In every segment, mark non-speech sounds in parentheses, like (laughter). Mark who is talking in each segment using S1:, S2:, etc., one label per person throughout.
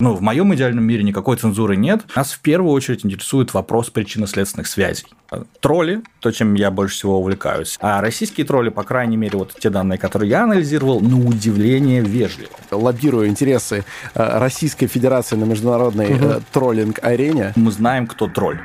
S1: Ну, в моем идеальном мире никакой цензуры нет. Нас в первую очередь интересует вопрос причинно-следственных связей. Тролли, то, чем я больше всего увлекаюсь. А российские тролли, по крайней мере, вот те данные, которые я анализировал, на удивление вежливы.
S2: Лоббирую интересы э, Российской Федерации на международной угу. троллинг-арене.
S1: Мы знаем, кто тролль.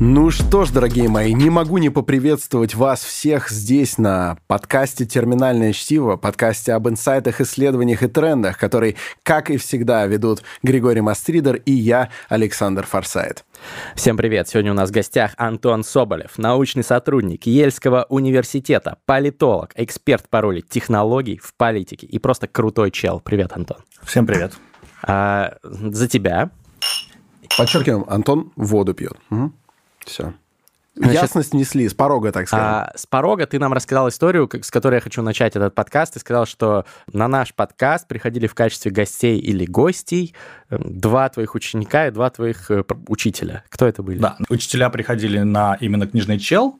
S2: Ну что ж, дорогие мои, не могу не поприветствовать вас всех здесь на подкасте «Терминальное чтиво», подкасте об инсайтах, исследованиях и трендах, который, как и всегда, ведут Григорий Мастридер и я, Александр Форсайт.
S3: Всем привет! Сегодня у нас в гостях Антон Соболев, научный сотрудник Ельского университета, политолог, эксперт по роли технологий в политике и просто крутой чел. Привет, Антон.
S1: Всем привет.
S3: А, за тебя.
S2: Подчеркиваем, Антон воду пьет. Угу. Все. Значит, Ясность внесли, с порога, так сказать.
S3: А, с порога ты нам рассказал историю, с которой я хочу начать этот подкаст. Ты сказал, что на наш подкаст приходили в качестве гостей или гостей эм, два твоих ученика и два твоих э, учителя. Кто это были?
S1: Да, учителя приходили на именно книжный чел.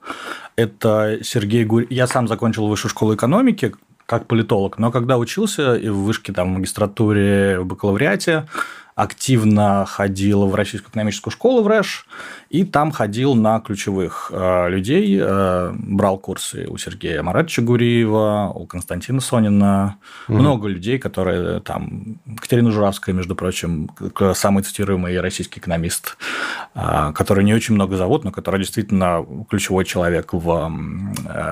S1: Это Сергей Гурь. Я сам закончил высшую школу экономики как политолог, но когда учился и в вышке, там, в магистратуре, в бакалавриате, активно ходил в Российскую экономическую школу в РЭШ, и там ходил на ключевых э, людей, э, брал курсы у Сергея Маратовича Гуриева, у Константина Сонина, угу. много людей, которые там, Катерина Журавская, между прочим, самый цитируемый российский экономист, э, который не очень много зовут, но который действительно ключевой человек в,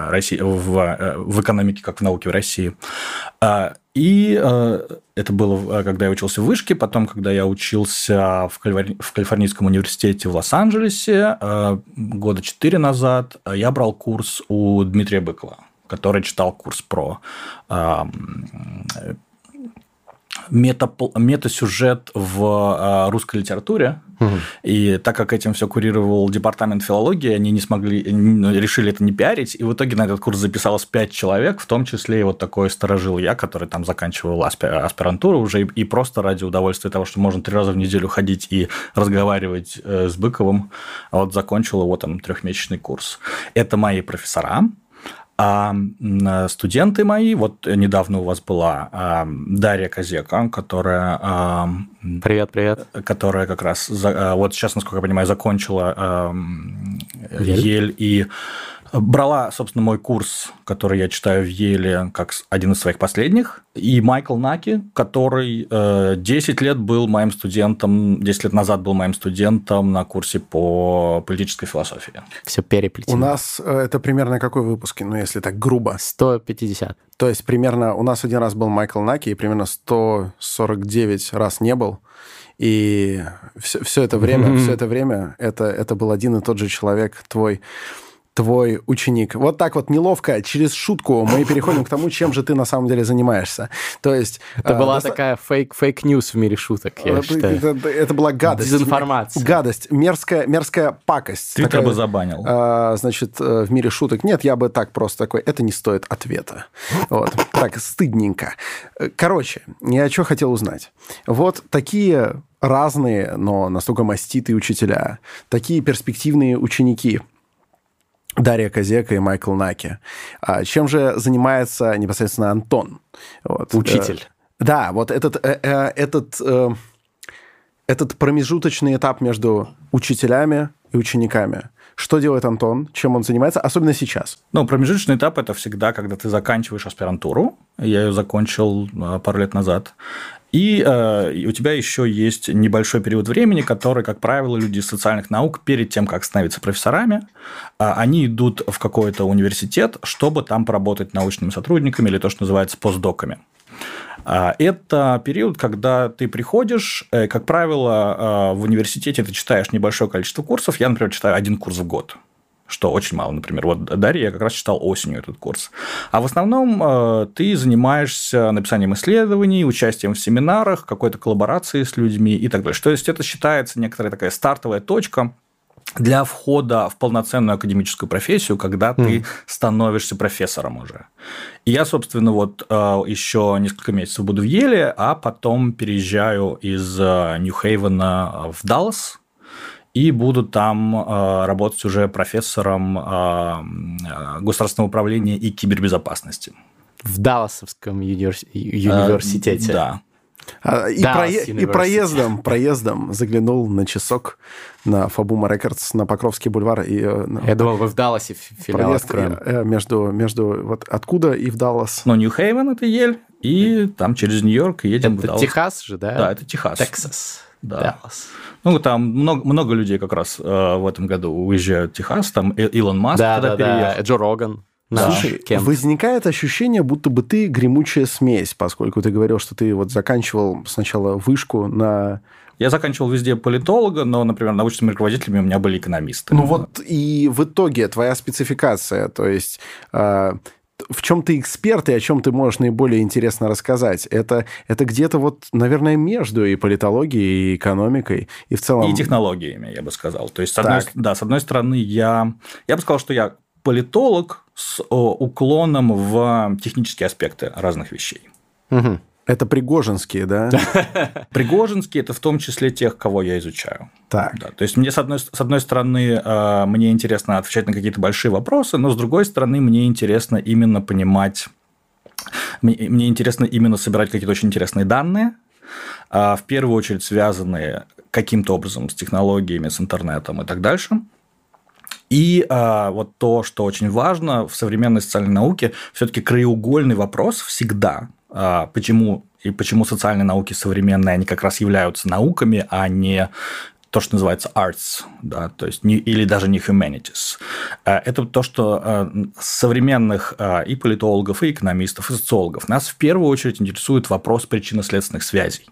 S1: России, в, в экономике, как в науке в России. И это было, когда я учился в Вышке, потом, когда я учился в Калифорнийском университете в Лос-Анджелесе э, года четыре назад, я брал курс у Дмитрия Быкова, который читал курс про мета, метасюжет в а, русской литературе. Угу. И так как этим все курировал департамент филологии, они не смогли, решили это не пиарить. И в итоге на этот курс записалось пять человек, в том числе и вот такой сторожил я, который там заканчивал аспирантуру уже и просто ради удовольствия того, что можно три раза в неделю ходить и разговаривать э, с Быковым, вот закончил его там трехмесячный курс. Это мои профессора, а студенты мои, вот недавно у вас была а, Дарья Козека, которая... А,
S3: привет, привет.
S1: Которая как раз, вот сейчас, насколько я понимаю, закончила Ель, Ель и брала, собственно, мой курс, который я читаю в Еле, как один из своих последних, и Майкл Наки, который 10 лет был моим студентом, 10 лет назад был моим студентом на курсе по политической философии.
S3: Все переплетено.
S2: У нас э, это примерно какой выпуск, ну, если так грубо?
S3: 150.
S2: То есть, примерно у нас один раз был Майкл Наки, и примерно 149 раз не был. И все, все это время, mm-hmm. все это время это, это был один и тот же человек, твой твой ученик. Вот так вот неловко, через шутку мы переходим к тому, чем же ты на самом деле занимаешься. То есть...
S3: Это была доста... такая фейк, fake news в мире шуток, я это, считаю.
S2: Это, это была гадость.
S3: Дезинформация.
S2: Гадость, мерзкая, мерзкая пакость.
S1: Такая, бы забанил.
S2: А, значит, э, в мире шуток. Нет, я бы так просто такой, это не стоит ответа. Вот. Так, стыдненько. Короче, я что хотел узнать. Вот такие разные, но настолько маститые учителя, такие перспективные ученики – Дарья Козека и Майкл Наки. А чем же занимается непосредственно Антон?
S3: Вот. Учитель.
S2: Э, да, вот этот, э, э, этот, этот промежуточный этап между учителями и учениками. Что делает Антон? Чем он занимается? Особенно сейчас.
S1: Ну, промежуточный этап – это всегда, когда ты заканчиваешь аспирантуру. Я ее закончил пару лет назад. И э, у тебя еще есть небольшой период времени, который, как правило, люди из социальных наук перед тем, как становиться профессорами, э, они идут в какой-то университет, чтобы там поработать научными сотрудниками или то, что называется постдоками. Э, это период, когда ты приходишь, э, как правило, э, в университете ты читаешь небольшое количество курсов. Я, например, читаю один курс в год что очень мало, например. Вот Дарья я как раз читал осенью этот курс. А в основном э, ты занимаешься написанием исследований, участием в семинарах, какой-то коллаборацией с людьми и так далее. То есть это считается некоторая такая стартовая точка, для входа в полноценную академическую профессию, когда ты mm. становишься профессором уже. И я, собственно, вот э, еще несколько месяцев буду в Еле, а потом переезжаю из э, Нью-Хейвена в Даллас, и буду там э, работать уже профессором э, государственного управления и кибербезопасности.
S3: В Далласовском универс... университете.
S1: Э, да.
S2: А, и,
S3: Да,
S2: прое- и проездом, проездом заглянул на часок на Фабума Рекордс на Покровский бульвар и э, на-
S3: Я думал, вы в Далласе фи- филиал
S2: проезд
S3: откроем.
S2: э, между, между вот откуда и в Даллас.
S1: Но Нью-Хейвен это Ель, и там через Нью-Йорк едем в
S3: Это
S1: Даллас.
S3: Техас же, да?
S1: Да, это Техас.
S3: Техас.
S1: Да.
S3: Даллас.
S1: Ну, там много, много людей как раз э, в этом году уезжают в Техас. Там Илон Маск
S3: Да,
S1: когда
S3: да, да.
S1: переехал.
S3: Джо Роган.
S1: Да.
S2: Слушай,
S3: Кент.
S2: возникает ощущение, будто бы ты гремучая смесь, поскольку ты говорил, что ты вот заканчивал сначала вышку на...
S1: Я заканчивал везде политолога, но, например, научными руководителями у меня были экономисты.
S2: Ну вот и в итоге твоя спецификация, то есть э, в чем ты эксперт и о чем ты можешь наиболее интересно рассказать, это, это где-то вот, наверное, между и политологией, и экономикой, и в целом...
S1: И технологиями, я бы сказал. То есть, с
S2: Так.
S1: одной, да, с одной стороны, я, я бы сказал, что я политолог с уклоном в технические аспекты разных вещей.
S3: Мгм.
S2: Это пригожинские, да? (laughs)
S1: Пригожинский – это в том числе тех, кого я изучаю.
S2: Так.
S1: Да, то есть мне, с одной, с одной стороны, э, мне интересно отвечать на какие-то большие вопросы, но с другой стороны, мне интересно именно понимать, мне, мне интересно именно собирать какие-то очень интересные данные, а, в первую очередь связанные каким-то образом с технологиями, с интернетом и так дальше. И а, вот то, что очень важно в современной социальной науке, все-таки краеугольный вопрос всегда, а, почему и почему социальные науки современные, они как раз являются науками, а не то, что называется arts, да, то есть не, или даже не humanities. А, Это то, что а, современных а, и политологов, и экономистов, и социологов нас в первую очередь интересует вопрос причинно-следственных связей.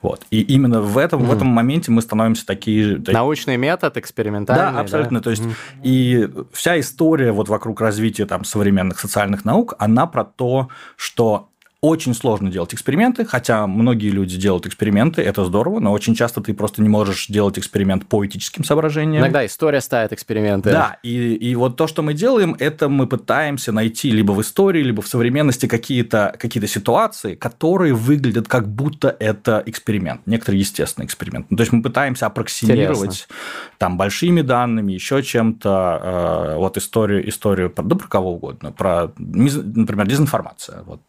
S1: Вот. И именно в этом, в этом моменте мы становимся такие...
S3: Научный метод, экспериментальный.
S1: Да, абсолютно. То есть и вся история вот вокруг развития там современных социальных наук, она про то, что очень сложно делать эксперименты, хотя многие люди делают эксперименты, это здорово, но очень часто ты просто не можешь делать эксперимент по этическим соображениям.
S3: Иногда история ставит эксперименты.
S1: Да, и, и вот то, что мы делаем, это мы пытаемся найти либо в истории, либо в современности какие-то какие ситуации, которые выглядят как будто это эксперимент, некоторый естественный эксперимент. Ну, то есть мы пытаемся аппроксимировать
S3: Интересно.
S1: там большими данными, еще чем-то, э, вот историю, историю про, да про кого угодно, про, например, дезинформация, вот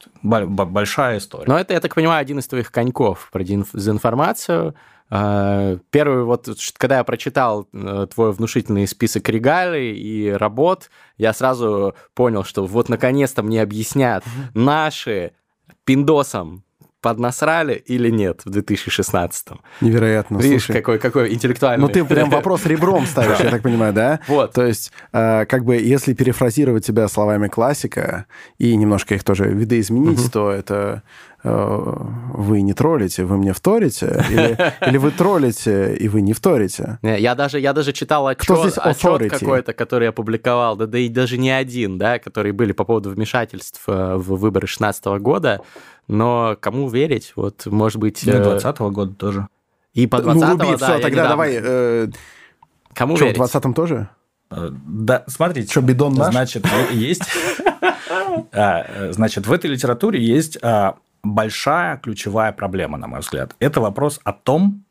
S1: бо- бо- большая история.
S3: Но это, я так понимаю, один из твоих коньков про дезинф- дезинформацию. А, Первый, вот, когда я прочитал э, твой внушительный список регалий и работ, я сразу понял, что вот наконец-то мне объяснят, наши пиндосом поднасрали или нет в 2016-м.
S2: Невероятно.
S3: Видишь,
S2: слушай.
S3: какой, какой интеллектуальный.
S2: Ну, ты прям вопрос ребром ставишь, я так понимаю, да? (laughs)
S3: Вот.
S2: То есть, э, как бы, если перефразировать тебя словами классика и немножко их тоже видоизменить, то это э, вы не троллите, вы мне вторите, или, (laughs) или вы троллите, и вы не вторите.
S3: Не, Я даже, я даже читал отчет,
S2: Кто здесь authority?
S3: какой-то, который я публиковал, да, да и даже не один, да, которые были по поводу вмешательств э, в выборы 16 года. Но кому верить? Вот, может быть...
S1: Для
S3: э,
S1: 2020 года тоже.
S3: И по
S2: ну,
S3: 20
S2: руби,
S3: да,
S2: все,
S3: я
S2: тогда давай. э,
S3: Кому
S2: что, в
S3: верить?
S2: 20-м тоже?
S1: Э, Да, смотрите.
S2: Что, бидон наш?
S1: Значит, есть... (laughs) А, э, Значит, в этой литературе есть а, большая ключевая проблема, на мой взгляд. Это вопрос о том,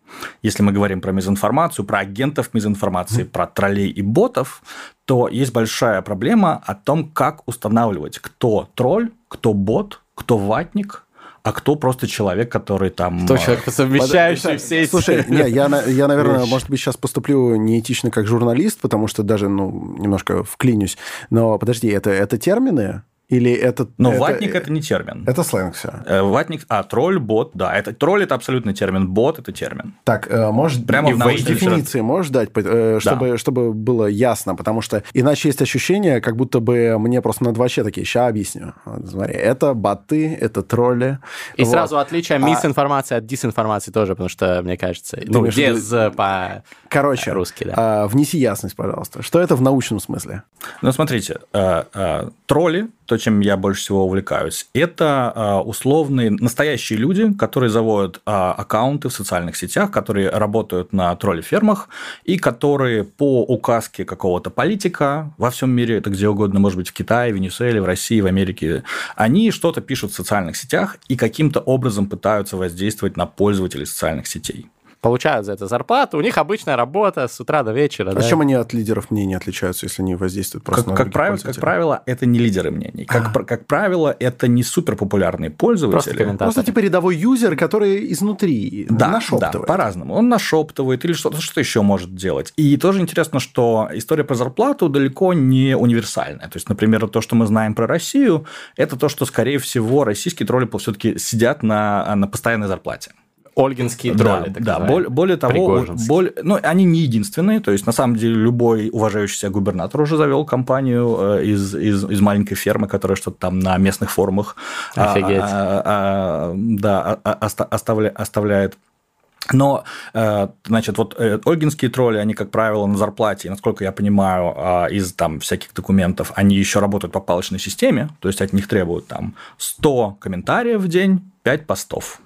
S1: если мы говорим про мизинформацию, про агентов мизинформации, про троллей и ботов, то есть большая проблема о том, как устанавливать, кто тролль, кто бот, кто ватник, а кто просто человек, который там...
S3: Кто человек, совмещающий
S2: Под-
S3: все эти...
S2: Слушай, не, я, на- я, наверное,
S3: вещи.
S2: может быть, сейчас поступлю неэтично как журналист, потому что даже, ну, немножко вклинюсь. Но подожди, это, это термины? Или это...
S1: Но
S2: это,
S1: ватник – это не термин.
S2: Это сленг все.
S1: Э, Ватник, а тролль, бот, да, это тролль это абсолютно термин, бот это термин.
S2: Так, э, может,
S1: Прямо
S2: и
S1: в научной
S2: дефиниции можешь дать, э, чтобы, чтобы было ясно, потому что иначе есть ощущение, как будто бы мне просто на дваче такие, ща объясню. Вот, смотри, это боты, это тролли.
S3: И
S2: Вот.
S3: сразу отличие
S2: А-
S3: мисинформации от дисинформации тоже, потому что, мне кажется, ну, без э, по...
S2: Короче,
S3: Русский, да.
S2: а, внеси ясность, пожалуйста. Что это в научном смысле?
S1: Ну, смотрите, э, э, тролли, то, чем я больше всего увлекаюсь, это э, условные, настоящие люди, которые заводят э, аккаунты в социальных сетях, которые работают на тролли-фермах, и которые по указке какого-то политика во всем мире, это где угодно, может быть, в Китае, Венесуэле, в России, в Америке, они что-то пишут в социальных сетях и каким-то образом пытаются воздействовать на пользователей социальных сетей.
S3: Получают за это зарплату, у них обычная работа с утра до вечера.
S2: А
S3: да?
S2: чем они от лидеров мнений отличаются, если они воздействуют просто
S1: Как,
S2: на
S1: как, правило, как правило, это не лидеры мнений. Как, пр- как правило, это не супер популярные
S3: Просто
S1: пользователи.
S3: комментатор.
S2: Просто типа рядовой юзер, который изнутри
S1: Да, да,
S2: нашептывает.
S1: по-разному. Он нашептывает или что-то что еще может делать. И тоже интересно, что история про зарплату далеко не универсальная. То есть, например, то, что мы знаем про Россию, это то, что, скорее всего, российские тролли все-таки сидят на, на постоянной зарплате.
S3: Ольгинские тролли,
S1: да, да. Более, более того, более, ну, они не единственные. То есть, на самом деле, любой уважающий себя губернатор уже завел компанию э, из, из, из маленькой фермы, которая что-то там на местных форумах а,
S3: Офигеть.
S1: а, а, да, а- а- оста- оставля- оставляет. Но, э, значит, вот э, ольгинские тролли, они, как правило, на зарплате, насколько я понимаю, а, из там всяких документов, они еще работают по палочной системе, то есть от них требуют там 100 комментариев в день, 5 постов.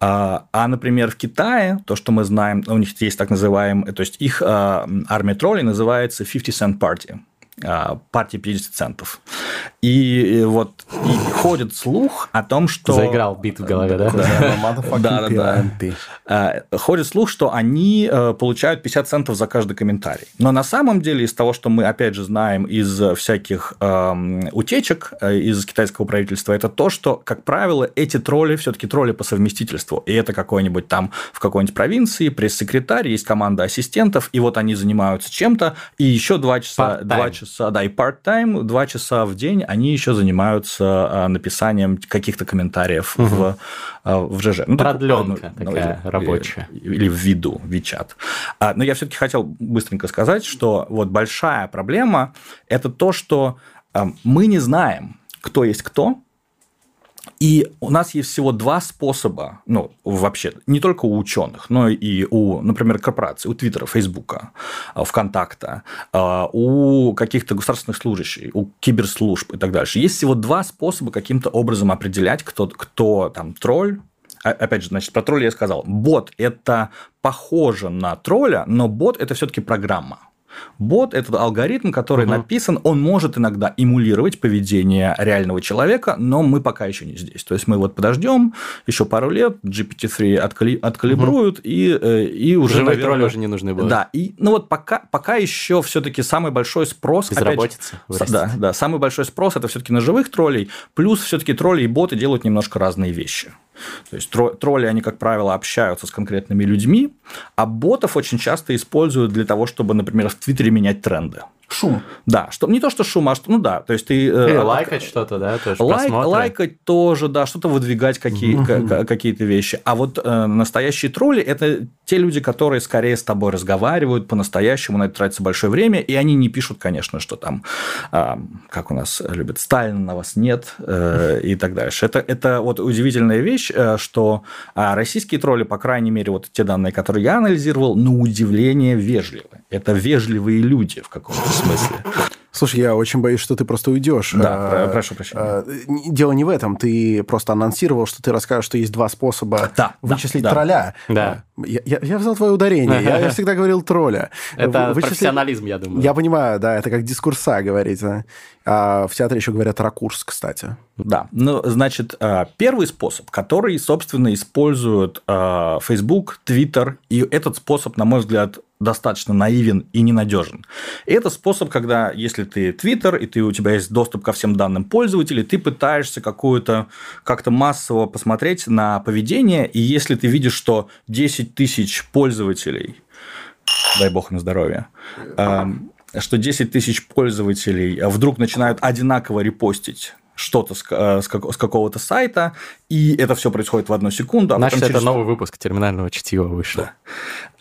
S1: А, а, например, в Китае, то, что мы знаем, у них есть так называемый, то есть их а, армия троллей называется 50 Cent Party, а, партия 50 центов. И, э, вот и ходит слух о том, что...
S3: Заиграл бит в голове, да?
S1: Да, да, (laughs) да. Э, ходит слух, что они э, получают 50 центов за каждый комментарий. Но на самом деле из того, что мы, опять же, знаем из всяких эм, утечек э, из китайского правительства, это то, что, как правило, эти тролли все-таки тролли по совместительству. И это какой-нибудь там в какой-нибудь провинции пресс-секретарь, есть команда ассистентов, и вот они занимаются чем-то, и еще два часа, два часа, да, и part-time, два часа в день они еще занимаются э, написанием каких-то комментариев в, э, в ЖЖ. Ну, так,
S3: Продлёнка
S1: ну,
S3: такая
S1: или-
S3: рабочая.
S1: или в виду Вичат. А, Но я все-таки хотел быстренько сказать, что вот большая проблема – это то, что а, мы не знаем, кто есть кто, и у нас есть всего два способа, ну, вообще, не только у ученых, но и у, например, корпораций, у Твиттера, Фейсбука, а, ВКонтакта, а, у каких-то государственных служащих, у киберслужб и так дальше. Есть всего два способа каким-то образом определять, кто, кто там тролль, а- опять же, значит, про тролля я сказал. Бот – это похоже на тролля, но бот – это все-таки программа. Бот – это алгоритм, который
S3: Мгм.
S1: написан, он может иногда эмулировать поведение реального человека, но мы пока еще не здесь. То есть мы вот подождем еще пару лет, GPT-3 откали- откалибруют, и, э, и уже,
S3: Живые
S1: наверное,
S3: тролли уже не нужны будут.
S1: Да, и, ну вот пока, пока еще все-таки самый большой спрос... опять же,
S3: Безработица вырастет.
S1: Да, да, самый большой спрос это все-таки на живых троллей, плюс все-таки тролли и боты делают немножко разные вещи. То есть тро- тролли, они, как правило, общаются с конкретными людьми, а ботов очень часто используют для того, чтобы, например, в Твиттере менять тренды.
S2: Шум.
S1: Да, что, не то, что шум, а что, ну да, то есть ты... э,
S3: Или
S1: от-
S3: лайкать что-то, да, тоже
S1: Лайк,
S3: просмотры.
S1: лайкать тоже, да, что-то выдвигать какие, ка- ка- какие-то вещи. А вот э, настоящие тролли – это те люди, которые скорее с тобой разговаривают по-настоящему, на это тратится большое время, и они не пишут, конечно, что там, а, как у нас любят, Сталина на вас нет э, и так дальше. Это, это вот удивительная вещь, э, что а, российские тролли, по крайней мере, вот те данные, которые я анализировал, на удивление вежливы. Это вежливые люди в каком-то смысле.
S2: Слушай, я очень боюсь, что ты просто уйдешь.
S1: Да,
S2: А,
S1: про- прошу прощения.
S2: а, Дело не в этом. Ты просто анонсировал, что ты расскажешь, что есть два способа
S1: Да,
S2: вычислить
S1: да,
S2: тролля.
S3: Да.
S2: А, Я, я- я взял твое ударение. Я, я всегда говорил тролля.
S3: Это
S2: Вы- вычислить-
S3: профессионализм, я думаю.
S2: Я понимаю, да, это как дискурса говорить. да. А в театре еще говорят ракурс, кстати.
S1: Да, ну, значит, э, первый способ, который, собственно, используют э, Facebook, Twitter, и этот способ, на мой взгляд, достаточно наивен и ненадежен. И это способ, когда, если ты Twitter, и ты, у тебя есть доступ ко всем данным пользователей, ты пытаешься какую-то как-то массово посмотреть на поведение, и если ты видишь, что 10 тысяч пользователей, дай бог им здоровья, эм, что 10 тысяч пользователей вдруг начинают одинаково репостить что-то с, э, с как- с какого-то сайта, и это все происходит в одну секунду. А
S3: Значит,
S1: потом
S3: это
S1: через-
S3: новый выпуск терминального чтива вышел.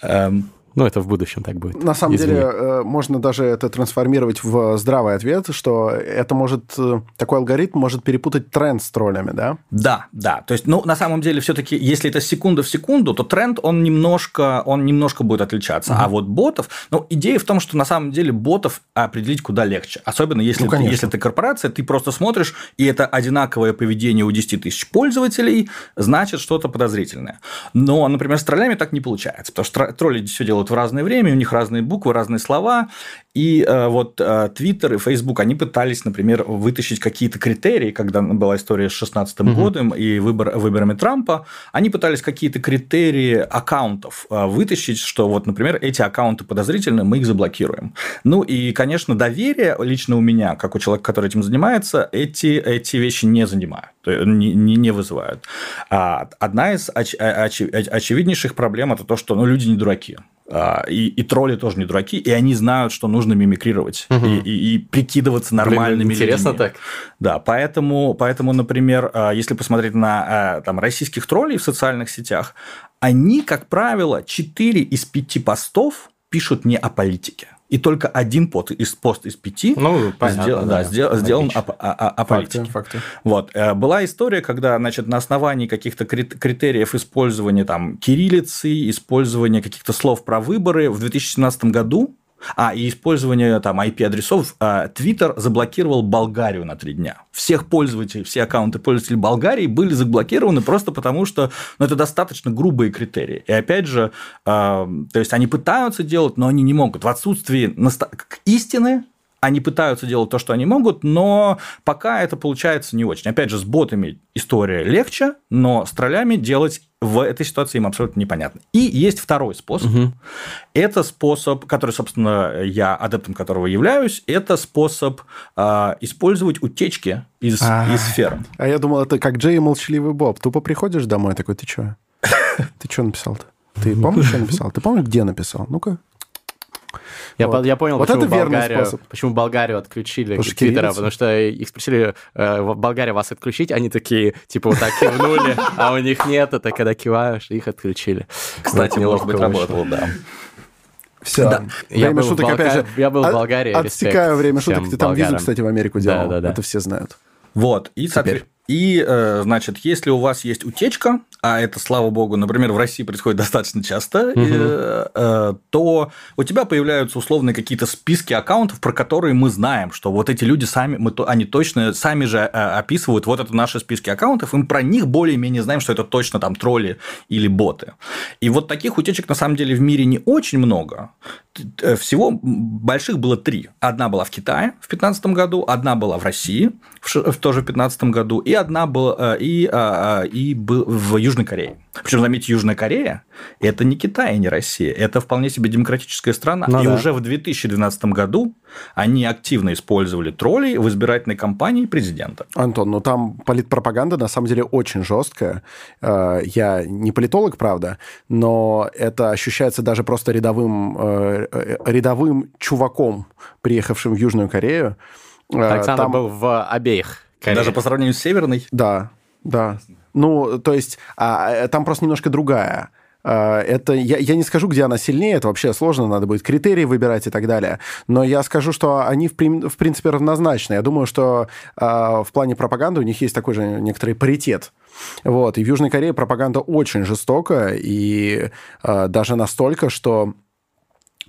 S1: Эм,
S3: Ну, это в будущем так будет.
S2: На самом
S3: Извини.
S2: деле, э, можно даже это трансформировать в здравый ответ, что это может, э, такой алгоритм может перепутать тренд с троллями, да?
S1: Да, да. То есть, ну, на самом деле, все-таки, если это секунда в секунду, то тренд, он немножко, он немножко будет отличаться. А вот ботов, ну, идея в том, что на самом деле ботов определить куда легче. Особенно если,
S2: Ну,
S1: ты, если ты корпорация, ты просто смотришь, и это одинаковое поведение у 10 тысяч пользователей, значит что-то подозрительное. Но, например, с троллями так не получается, потому что тро- тролли все делают в разное время, у них разные буквы, разные слова, и э, вот э, Twitter и Facebook, они пытались, например, вытащить какие-то критерии, когда была история с 2016 угу. годом и выбор, выборами Трампа, они пытались какие-то критерии аккаунтов э, вытащить, что вот, например, эти аккаунты подозрительны, мы их заблокируем. Ну и, конечно, доверие лично у меня, как у человека, который этим занимается, эти, эти вещи не занимают, не, не, вызывают. А одна из оч, оч, очевиднейших проблем – это то, что ну, люди не дураки. А, и, и тролли тоже не дураки, и они знают, что нужно мимикрировать угу. и, и, и прикидываться нормальными Блин,
S3: интересно
S1: людьми.
S3: так.
S1: Да, поэтому, поэтому, например, а, если посмотреть на а, там, российских троллей в социальных сетях, они, как правило, 4 из 5 постов пишут не о политике и только один пост из, пост из пяти
S3: ну, понятно,
S1: сдел, да, да, сдел, сделан о, о, о, о политике.
S2: Факты, факты.
S1: Вот. Э, была история, когда значит, на основании каких-то критериев использования там, кириллицы, использования каких-то слов про выборы в 2017 году а, и использование там IP-адресов. А, Twitter заблокировал Болгарию на три дня. Всех пользователей, все аккаунты пользователей Болгарии были заблокированы просто потому, что ну, это достаточно грубые критерии. И опять же, а, то есть они пытаются делать, но они не могут. В отсутствии истины они пытаются делать то, что они могут, но пока это получается не очень. Опять же, с ботами история легче, но с троллями делать в этой ситуации им абсолютно непонятно. И есть второй способ. Угу. Это способ, который, собственно, я адептом которого являюсь, это способ э, использовать утечки из, А-а-а. из сфер.
S2: А я думал, это как Джей и молчаливый Боб. Тупо приходишь домой такой, ты что? Ты что написал-то? Ты (laughs) помнишь, что написал? Ты помнишь, где написал? Ну-ка.
S3: Я, вот. я понял, вот почему, это Болгарию, способ. почему Болгарию отключили потому Твиттера, потому что их спросили, э, Болгария вас отключить, они такие, типа, вот так кивнули, а у них нет, это когда киваешь, их отключили.
S1: Кстати, может быть, работало, да.
S2: Все. Да.
S3: Я был шуток, опять же. Я был в Болгарии.
S2: Отстекаю время шуток. Ты там визу, кстати, в Америку делал. Да, да, да. Это все знают.
S1: Вот. И, Теперь. И, э, значит, если у вас есть утечка, а это, слава богу, например, в России происходит достаточно часто, угу. то у тебя появляются условные какие-то списки аккаунтов, про которые мы знаем, что вот эти люди сами, мы, они точно сами же описывают, вот это наши списки аккаунтов, и мы про них более-менее знаем, что это точно там тролли или боты. И вот таких утечек на самом деле в мире не очень много. Э, всего больших было три. Одна была в Китае в 2015 году, одна была в России в, тоже в 2015 году, и одна была и, и, и был в Южной Корее. Причем, заметьте, Южная Корея – это не Китай не Россия, это вполне себе демократическая страна. Ну, и да. уже в 2012 году они активно использовали троллей в избирательной кампании президента.
S2: Антон, ну там политпропаганда на самом деле очень жесткая. Э, я не политолог, правда, но это ощущается даже просто рядовым, э, э, рядовым чуваком, приехавшим в Южную Корею.
S3: Александр там... был в обеих
S1: Кореях. Даже по сравнению с Северной?
S2: Да, да. Ну, то есть, а, э, там просто немножко другая. А, это я, я не скажу, где она сильнее, это вообще сложно, надо будет критерии выбирать и так далее. Но я скажу, что они в, в принципе равнозначны. Я думаю, что э, в плане пропаганды у них есть такой же некоторый паритет. Вот. И в Южной Корее пропаганда очень жестокая, и э, даже настолько, что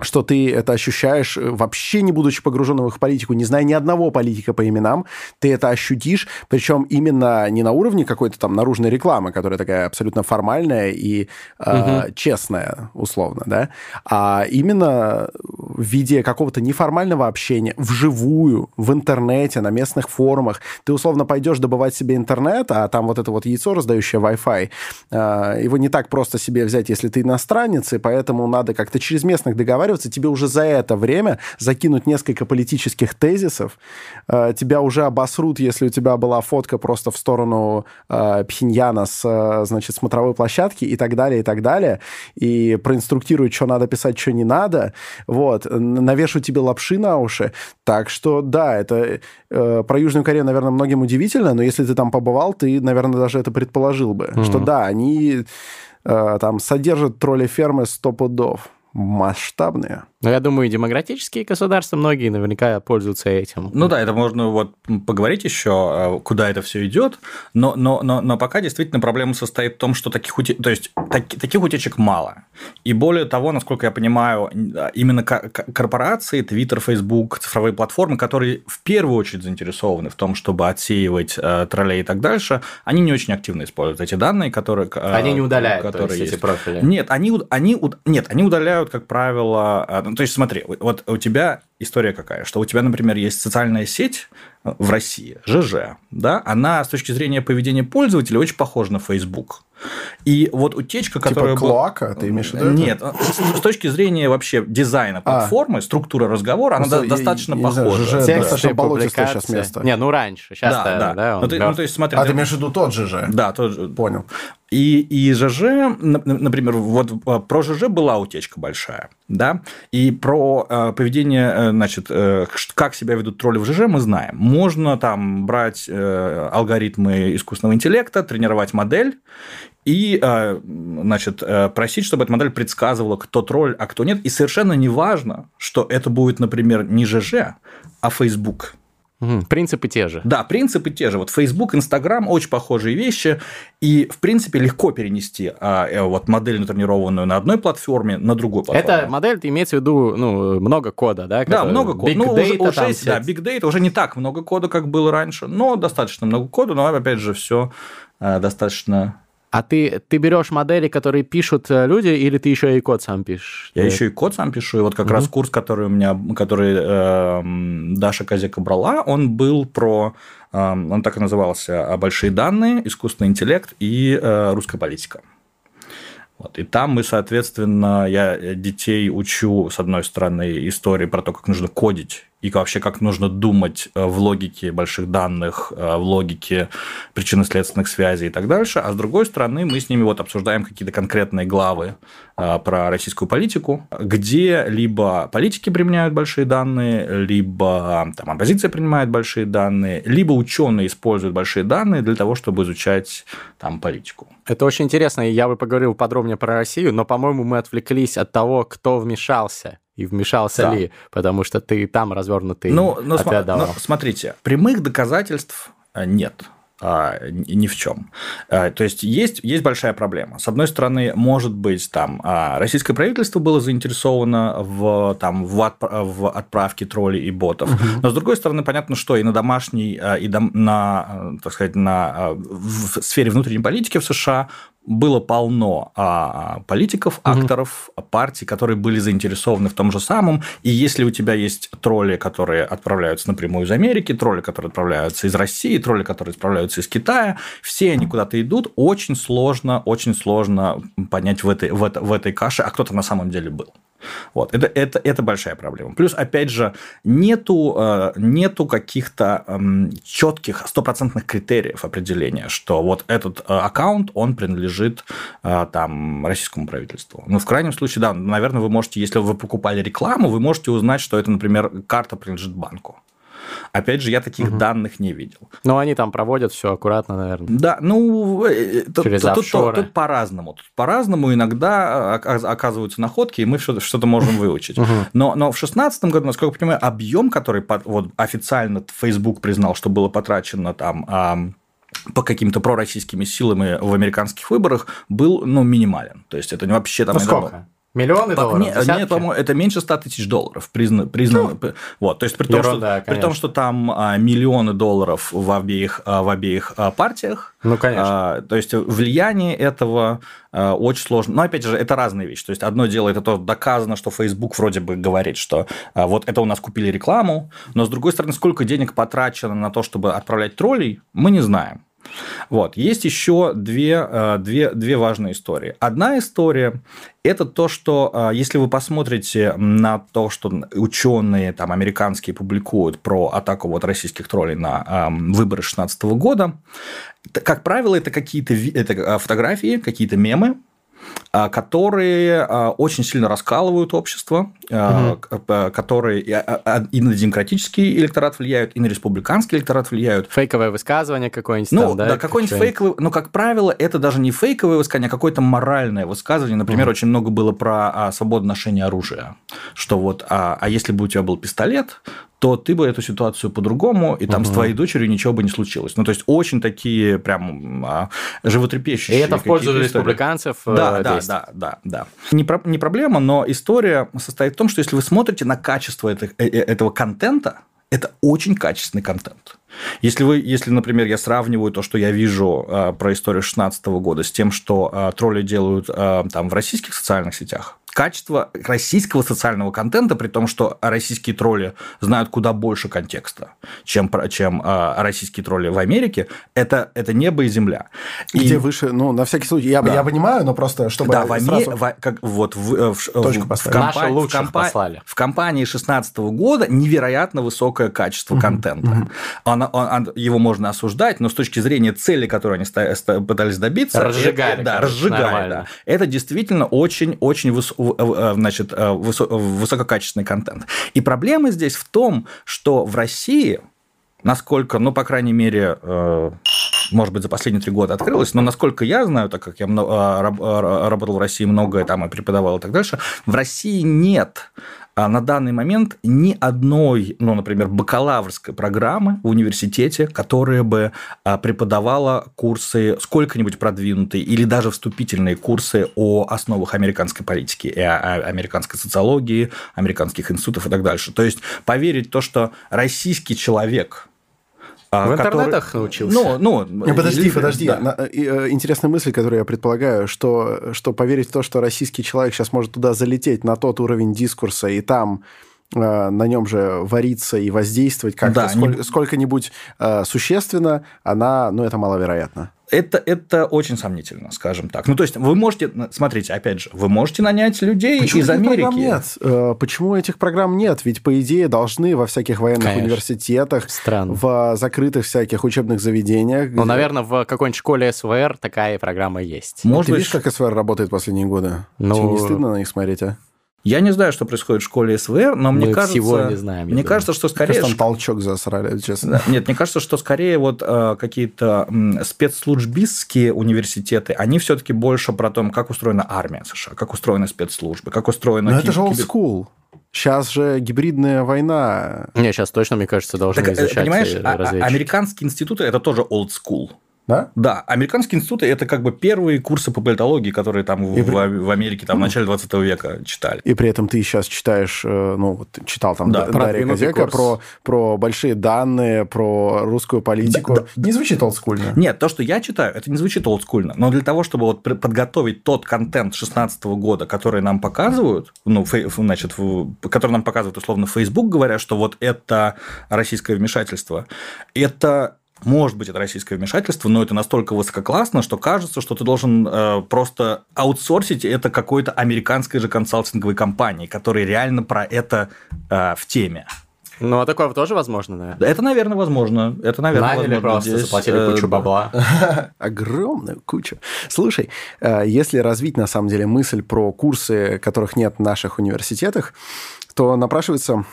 S2: что ты это ощущаешь, э, вообще не будучи погруженным в их политику, не зная ни одного политика по именам, ты это ощутишь, причем именно не на уровне какой-то там наружной рекламы, которая такая абсолютно формальная и э, угу. честная, условно, да, а именно в виде какого-то неформального общения, вживую, в интернете, на местных форумах. Ты условно пойдешь добывать себе интернет, а там вот это вот яйцо, раздающее Wi-Fi, э, его не так просто себе взять, если ты иностранец, и поэтому надо как-то через местных договариваться, договариваться, тебе уже за это время закинуть несколько политических тезисов, э, тебя уже обосрут, если у тебя была фотка просто в сторону э, Пхеньяна с, э, значит, смотровой площадки и так далее, и так далее, и проинструктируют, что надо писать, что не надо, вот, навешивают тебе лапши на уши, так что, да, это про Южную Корею, наверное, многим удивительно, но если ты там побывал, ты, наверное, даже это предположил бы, mm-hmm. что да, они там содержат тролли фермы сто пудов масштабные.
S3: Но я думаю, и демократические государства многие наверняка пользуются этим.
S1: Ну да, это можно вот поговорить еще, э, куда это все идет, но, но, но, но пока действительно проблема состоит в том, что таких, ute... то есть, так, таких утечек мало. И более того, насколько я понимаю, именно корпорации, Twitter, Facebook, цифровые платформы, которые в первую очередь заинтересованы в том, чтобы отсеивать э, троллей и так дальше, они не очень активно используют эти данные, которые...
S3: Э, они не удаляют которые есть, эти профили?
S1: Нет, они, они, нет, они удаляют, как правило, э, ну, то есть, смотри, вот у тебя история какая, что у тебя, например, есть социальная сеть э, в России, ЖЖ, да, она с точки зрения поведения пользователя очень похожа на Facebook. И вот утечка,
S2: типа
S1: которая...
S2: Типа клоака, ты имеешь в виду?
S1: Нет, с точки зрения вообще дизайна а. платформы, а. структуры разговора, она ну, достаточно я, похожа.
S2: ЖЖ да. достаточно болотистое сейчас место.
S3: Не, ну раньше, сейчас да, да. да
S1: ну, ты, ну, то есть, смотри,
S2: а ты имеешь в виду тот ЖЖ?
S1: Да, тот же.
S2: Понял.
S1: И, и ЖЖ, например, вот а, про ЖЖ была утечка большая, да, и про э, поведение, э, значит, э, как себя ведут тролли в ЖЖ мы знаем. Можно там брать э, алгоритмы искусственного интеллекта, тренировать модель, и, э, значит, просить, чтобы эта модель предсказывала, кто тролль, а кто нет. И совершенно не важно, что это будет, например, не ЖЖ, а Facebook.
S3: Угу, принципы те же.
S1: Да, принципы те же. Вот Facebook, Instagram очень похожие вещи, и в принципе легко перенести а, э, вот модель натренированную на одной платформе на другую платформу.
S3: Это модель, имеется в виду ну много кода, да?
S1: Да, много кода. Big ну, data, уже, уже, да, big data уже не так много кода, как было раньше, но достаточно много кода, но опять же все э, достаточно
S3: а ты, ты берешь модели, которые пишут э, люди, или ты еще и код сам пишешь?
S1: Я еще и код сам пишу. И вот как угу. раз курс, который у меня, который э, Даша Казека брала, он был про, э, он так и назывался, большие данные, искусственный интеллект и э, русская политика. Вот. И там мы, соответственно, я детей учу, с одной стороны, истории про то, как нужно кодить и вообще как нужно думать э, в логике больших данных, э, в логике причинно-следственных связей и так дальше. А с другой стороны, мы с ними вот обсуждаем какие-то конкретные главы э, про российскую политику, где либо политики применяют большие данные, либо там, оппозиция принимает большие данные, либо ученые используют большие данные для того, чтобы изучать там, политику.
S3: Это очень интересно, и я бы поговорил подробнее про Россию, но, по-моему, мы отвлеклись от того, кто вмешался и вмешался да. ли, потому что ты там развернутый
S1: ну, ну, ответ давал. Ну, смотрите, прямых доказательств э, нет а, ни в чем. А, то есть есть, есть большая проблема. С одной стороны, может быть, там а, российское правительство было заинтересовано в, там, в, отп в отправке троллей и ботов, угу. но с другой стороны, понятно, что и на домашней, а, и дом, на, так сказать, на, в сфере внутренней политики в США было полно а, политиков, акторов, угу. партий, которые были заинтересованы в том же самом. И если у тебя есть тролли, которые отправляются напрямую из Америки, тролли, которые отправляются из России, тролли, которые отправляются из Китая, все они куда-то идут, очень сложно, очень сложно понять в этой, в, в этой каше, а кто-то на самом деле был. Вот. Это, это, это большая проблема. Плюс, опять же, нету, э, нету каких-то эм, четких стопроцентных критериев определения, что вот этот э, аккаунт, он принадлежит э, там, российскому правительству. Ну, в крайнем случае, да, наверное, вы можете, если вы покупали рекламу, вы можете узнать, что это, например, карта принадлежит банку. Опять же, я таких угу. данных не видел.
S3: Но они там проводят все аккуратно, наверное.
S1: Да, ну, э, э, Через тут, тут, тут, тут по-разному. Тут по-разному иногда оказываются находки, и мы что-то можем выучить. Но, но в 2016 году, насколько я понимаю, объем, который вот, официально Facebook признал, что было потрачено там по каким-то пророссийскими силами в американских выборах был ну, минимален. То есть это вообще там...
S3: Ну, сколько? Миллионы долларов?
S1: Нет, нет по-моему, это меньше 100 тысяч долларов. Признано, признано, ну, вот, то есть при том, ерунда, что, при том, что там а, миллионы долларов в обеих, а, в обеих а, партиях.
S3: Ну, конечно.
S1: А, то есть влияние этого а, очень сложно. Но опять же, это разные вещи. То есть одно дело, это то доказано, что Facebook вроде бы говорит, что а, вот это у нас купили рекламу, но с другой стороны, сколько денег потрачено на то, чтобы отправлять троллей, мы не знаем. Вот. Есть еще две, э, две, две важные истории. Одна история – это то, что э, если вы посмотрите на то, что ученые там, американские публикуют про атаку вот российских троллей на эм, выборы 2016 года, как правило, это какие-то это фотографии, какие-то мемы, которые а, очень сильно раскалывают общество, угу. которые и на демократический электорат влияют, и на республиканский электорат влияют.
S3: Фейковое высказывание какое-нибудь
S1: ну,
S3: там, да?
S1: да, какое-нибудь фейковое, но, как правило, это даже не фейковое высказывание, а какое-то моральное высказывание. Например, угу. очень много было про свободу ношения оружия, что вот, а, а если бы у тебя был пистолет, то ты бы эту ситуацию по-другому, и там угу. с твоей дочерью ничего бы не случилось. Ну, то есть, очень такие прям а, животрепещущие.
S3: И это в пользу республиканцев
S1: э, Да, да, да, да, да. Не, про, не проблема, но история состоит в том, что если вы смотрите на качество это, э, э, этого контента, это очень качественный контент. Если, вы, если, например, я сравниваю то, что я вижу э, про историю 2016 года с тем, что э, тролли делают э, там в российских социальных сетях, качество российского социального контента, при том, что российские тролли знают куда больше контекста, чем, чем э, российские тролли в Америке, это, это небо и земля.
S2: Где и... выше, ну, на всякий случай, я, да. я понимаю, но просто чтобы
S1: Да, в, Аме... сразу... в, как, вот, в, э, в,
S2: Точку в, в,
S1: компа... в, компа... в компании 2016 года невероятно высокое качество угу. контента. Угу. Он, он, он, его можно осуждать, но с точки зрения цели, которую они ста... пытались добиться...
S3: Разжигали.
S1: Это, да, разжигали, да. Это действительно очень-очень высокое Э, значит, э, высококачественный контент. И проблема здесь в том, что в России, насколько, ну, по крайней мере, э, может быть, за последние три года открылось, но насколько я знаю, так как я работал в России много там и преподавал и так дальше, в России нет на данный момент ни одной, ну, например, бакалаврской программы в университете, которая бы а, преподавала курсы сколько-нибудь продвинутые или даже вступительные курсы о основах американской политики, и американской социологии, американских институтов и так дальше. То есть поверить в то, что российский человек
S3: а, в который... интернетах научился?
S2: Ну, ну, не, подожди, или... подожди. Да. Э, интересная мысль, которую я предполагаю, что, что поверить в то, что российский человек сейчас может туда залететь на тот уровень дискурса, и там э, на нем же вариться и воздействовать как-то да, сколь, не... сколько-нибудь э, существенно, она, ну, это маловероятно.
S1: Это, это очень сомнительно, скажем так. Ну, то есть, вы можете, смотрите, опять же, вы можете нанять людей
S2: Почему
S1: из Америки.
S2: Программ нет? Э, почему этих программ нет? Ведь, по идее, должны во всяких военных Конечно. университетах,
S3: Странно.
S2: в закрытых всяких учебных заведениях.
S3: Ну, где... наверное, в какой-нибудь школе СВР такая программа есть.
S2: Может Ты быть... видишь, как СВР работает последние годы? Ну... Тебе не стыдно на них смотреть, а?
S1: Я не знаю, что происходит в школе СВР, но мне
S3: Мы
S1: кажется...
S3: всего не знаем.
S1: Мне кажется, что скорее...
S2: Кажется, там толчок засрали, честно.
S1: Нет, мне кажется, что скорее вот э, какие-то спецслужбистские университеты, они все-таки больше про то, как устроена армия США, как устроены спецслужбы, как устроена...
S2: Но это же old school. Сейчас же гибридная война.
S3: Не, сейчас точно, мне кажется, должны так, э, изучать
S1: Понимаешь, а, а, американские институты – это тоже old school.
S2: Да?
S1: Да. Американские институты – это как бы первые курсы по политологии, которые там в, при... в Америке там, в начале 20 века читали.
S2: И при этом ты сейчас читаешь, э, ну, вот читал там да, Дарья Козека про, про большие данные, про русскую политику. Да, да. Не звучит олдскульно.
S1: Нет, то, что я читаю, это не звучит олдскульно. Но для того, чтобы вот подготовить тот контент 16 года, который нам показывают, ну, фей, значит, который нам показывают условно Facebook, говоря, что вот это российское вмешательство, это может быть, это российское вмешательство, но это настолько высококлассно, что кажется, что ты должен э, просто аутсорсить это какой-то американской же консалтинговой компании, которая реально про это э, в теме.
S3: Ну, а такое тоже возможно,
S1: да? Это, наверное, возможно. Это, наверное,
S3: Наняли возможно. просто, Здесь, заплатили э, кучу бабла. (laughs)
S2: Огромную кучу. Слушай, э, если развить, на самом деле, мысль про курсы, которых нет в наших университетах, то напрашивается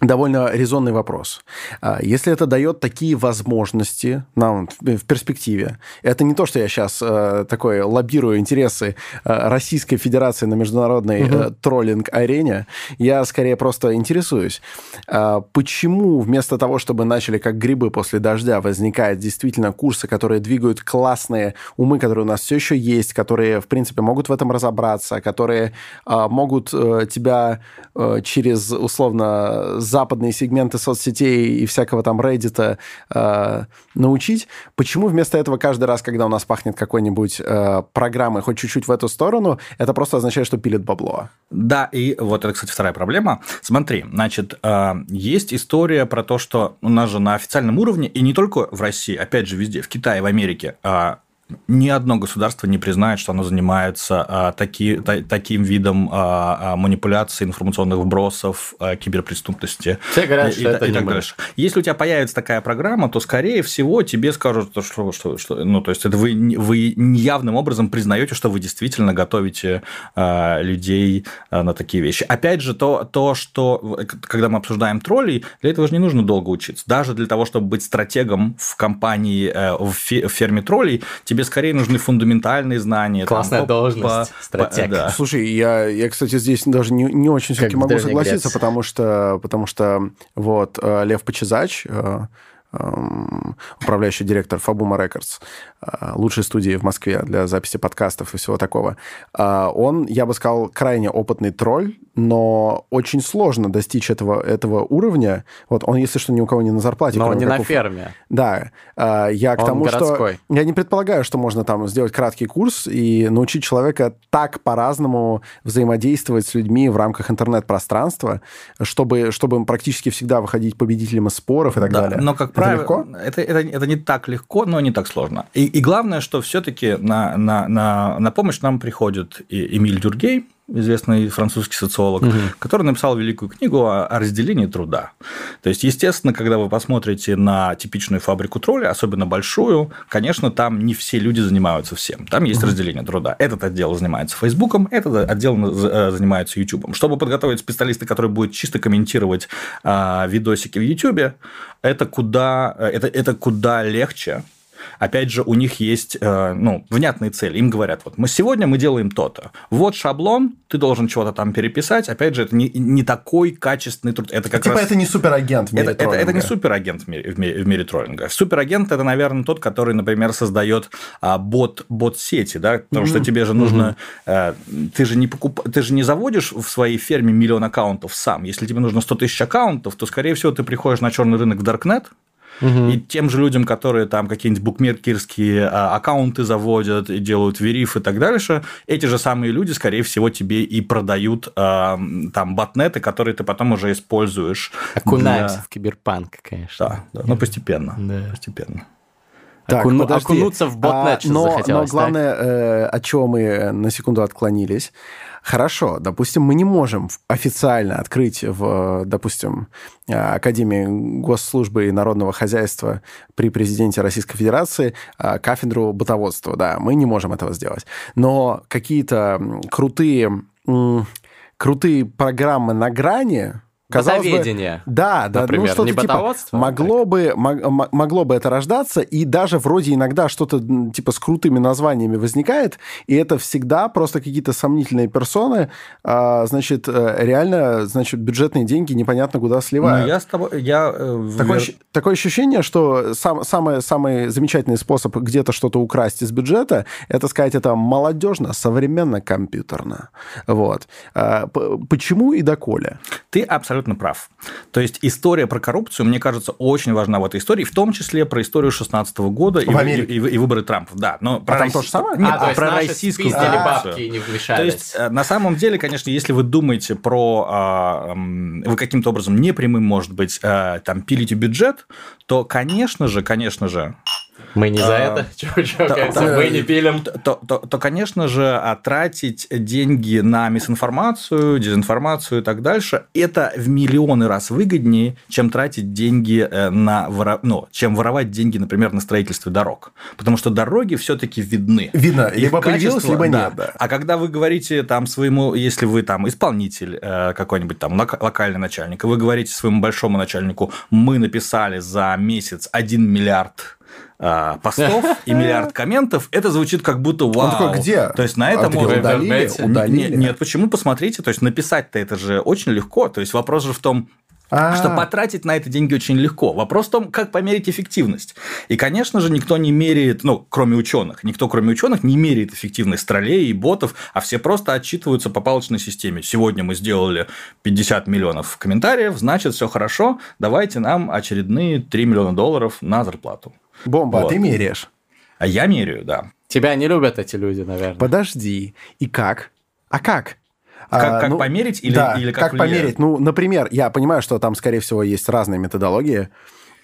S2: довольно резонный вопрос. А, если это дает такие возможности нам в перспективе, это не то, что я сейчас э, такой лоббирую интересы э, Российской Федерации на международной угу. троллинг-арене, я скорее просто интересуюсь, а, почему вместо того, чтобы начали как грибы после дождя, возникают действительно курсы, которые двигают классные умы, которые у нас все еще есть, которые, в принципе, могут в этом разобраться, которые а, могут тебя через, условно, западные сегменты соцсетей и всякого там Reddit э, научить. Почему вместо этого каждый раз, когда у нас пахнет какой-нибудь э, программой хоть чуть-чуть в эту сторону, это просто означает, что пилит бабло?
S1: Да, и вот это, кстати, вторая проблема. Смотри, значит, э, есть история про то, что у нас же на официальном уровне, и не только в России, опять же, везде, в Китае, в Америке, ни одно государство не признает, что оно занимается а, таки, та, таким видом а, а, манипуляции, информационных вбросов, а, киберпреступности.
S3: Все говорят,
S1: и,
S3: что
S1: и,
S3: это
S1: и так дальше. Если у тебя появится такая программа, то, скорее всего, тебе скажут, что, что, что ну, то есть это вы, вы явным образом признаете, что вы действительно готовите а, людей а, на такие вещи. Опять же, то, то, что когда мы обсуждаем троллей, для этого же не нужно долго учиться. Даже для того, чтобы быть стратегом в компании, э, в ферме троллей, тебе скорее нужны фундаментальные знания.
S3: Классная
S1: там,
S3: должность,
S1: по,
S3: стратег.
S1: По, да.
S2: Слушай, я, я, кстати, здесь даже не, не очень все-таки могу согласиться,
S3: Греции.
S2: потому что, потому что вот э, Лев Почезач, э, эм, управляющий директор Фабума Рекордс, э, лучшей студии в Москве для записи подкастов и всего такого, он, я бы сказал, крайне опытный тролль, но очень сложно достичь этого, этого уровня. Вот он, если что, ни у кого не на зарплате.
S3: Но он не
S2: как
S3: на ферме.
S2: Да, э, я к
S3: Он
S2: тому,
S3: городской.
S2: что я не предполагаю, что можно там сделать краткий курс и научить человека так по-разному взаимодействовать с людьми в рамках интернет-пространства, чтобы, чтобы практически всегда выходить победителем из споров и так
S1: Да,
S2: далее.
S1: но, как
S2: Это
S1: правило,
S2: легко?
S1: Это, это, это не так легко, но не так сложно. И, и главное, что все-таки на, на, на, на помощь нам приходит Эмиль Дюргей, известный французский социолог, который написал великую книгу о, о разделении труда. То есть, естественно, когда вы посмотрите на типичную фабрику тролля, особенно большую, конечно, там не все люди занимаются всем. Там есть разделение труда. Этот отдел занимается Фейсбуком, этот отдел э, занимается Ютубом. Чтобы подготовить специалиста, который будет чисто комментировать а, видосики в Ютубе, это куда, это, это куда легче, Опять же, у них есть э, ну, внятные цели. Им говорят, вот мы сегодня мы делаем то-то. Вот шаблон, ты должен чего-то там переписать. Опять же, это не, не такой качественный труд. Это как
S2: типа
S1: раз...
S2: это не суперагент в мире
S1: Это, это, это не
S2: троллинга.
S1: суперагент в мире, в мире, в мире троллинга. Суперагент это, наверное, тот, который, например, создает а, бот, бот сети, да, потому что тебе же нужно, э, ты же не покуп, ты же не заводишь в своей ферме миллион аккаунтов сам. Если тебе нужно 100 тысяч аккаунтов, то, скорее всего, ты приходишь на черный рынок в Darknet, и тем же людям, которые там какие-нибудь букмекерские а, аккаунты заводят и делают вериф и так дальше, эти же самые люди, скорее всего, тебе и продают а, там ботнеты, которые ты потом уже используешь.
S3: Окунаемся
S1: для-
S3: в киберпанк, конечно.
S1: Да, да, ну постепенно.
S3: Да.
S1: Постепенно.
S2: Так,
S3: Окуну-
S2: подожди.
S3: окунуться в ботнет
S2: А, но, но
S3: так?
S2: главное, э, от чего мы э, на секунду отклонились. Хорошо, допустим, мы не можем официально открыть в, допустим, э, Академии госслужбы и народного хозяйства при президенте Российской Федерации э, кафедру бытоводства. Да, мы не можем этого сделать. Но какие-то крутые, крутые программы на грани... Казалось бы,
S3: Бытоведение,
S2: да, да,
S3: например,
S2: ну что-то
S3: не
S2: типа
S3: а
S2: могло бы, мог- м- могло бы это рождаться, и даже вроде иногда что-то типа с крутыми названиями возникает, и это всегда просто какие-то сомнительные персоны, а, значит, э, реально, значит, бюджетные деньги непонятно куда
S1: Ну,
S2: сливают.
S1: я с тобой... Я, э,
S2: Такое,
S1: вер-
S2: такое ощущение, что сам, самый, самый замечательный способ где-то что-то украсть из бюджета, это сказать, это молодежно, современно, компьютерно. Вот. А, почему и доколе?
S1: Ты абсолютно прав. То есть история про коррупцию, мне кажется, очень важна в этой истории, в том числе про историю 16 года и,
S2: В Америке?
S1: и- и выборы Трампа. Да, но про
S2: там
S1: Росси-
S2: то же самое?
S1: Нет,
S3: а, то есть
S1: про российскую коррупцию.
S3: бабки и не
S1: То
S3: вмешались.
S1: есть, э, на самом деле, конечно, если вы думаете про... а, Вы каким-то образом непрямым, может быть, э, там, пилите бюджет, то, конечно же, конечно же,
S3: Мы не за
S1: А,
S3: это? (laughs) Мы не пилим.
S1: то, то, то, конечно же, тратить деньги на мисинформацию, дезинформацию и так дальше, это в миллионы раз выгоднее, чем тратить деньги э, на ну, чем воровать деньги, например, на строительство дорог. Потому что дороги все-таки видны.
S2: Видно,
S1: Их
S2: либо появилось, либо нет.
S1: А когда вы говорите там своему, если вы там исполнитель э, какой-нибудь там лока- локальный начальник, и вы говорите своему большому начальнику, мы написали за месяц 1 миллиард э, постов (laughs) и миллиард комментов, это звучит как будто вау.
S2: Он такой, где?
S1: То есть на
S2: А
S1: это
S2: ты
S1: можно...
S2: удалили? Удалили?
S1: Нет, нет, почему? Посмотрите, то есть написать-то это же очень легко. То есть вопрос же в том,
S2: А.
S1: что потратить на это деньги очень легко. Вопрос в том, как померить эффективность. И, конечно же, никто не меряет, ну, кроме ученых, никто, кроме ученых, не меряет эффективность троллей и ботов, а все просто отчитываются по палочной системе. Сегодня мы сделали 50 миллионов комментариев, значит, все хорошо, давайте нам очередные 3 миллиона долларов на зарплату.
S2: Бомба, а
S1: Вот.
S2: ты меряешь.
S1: А я меряю, да.
S3: Тебя не любят эти люди, наверное.
S2: Подожди. И как? А как?
S1: Как-
S2: А,
S1: как померить или-
S2: да,
S1: или как
S2: как померить? Ну, например, я понимаю, что там, скорее всего, есть разные методологии.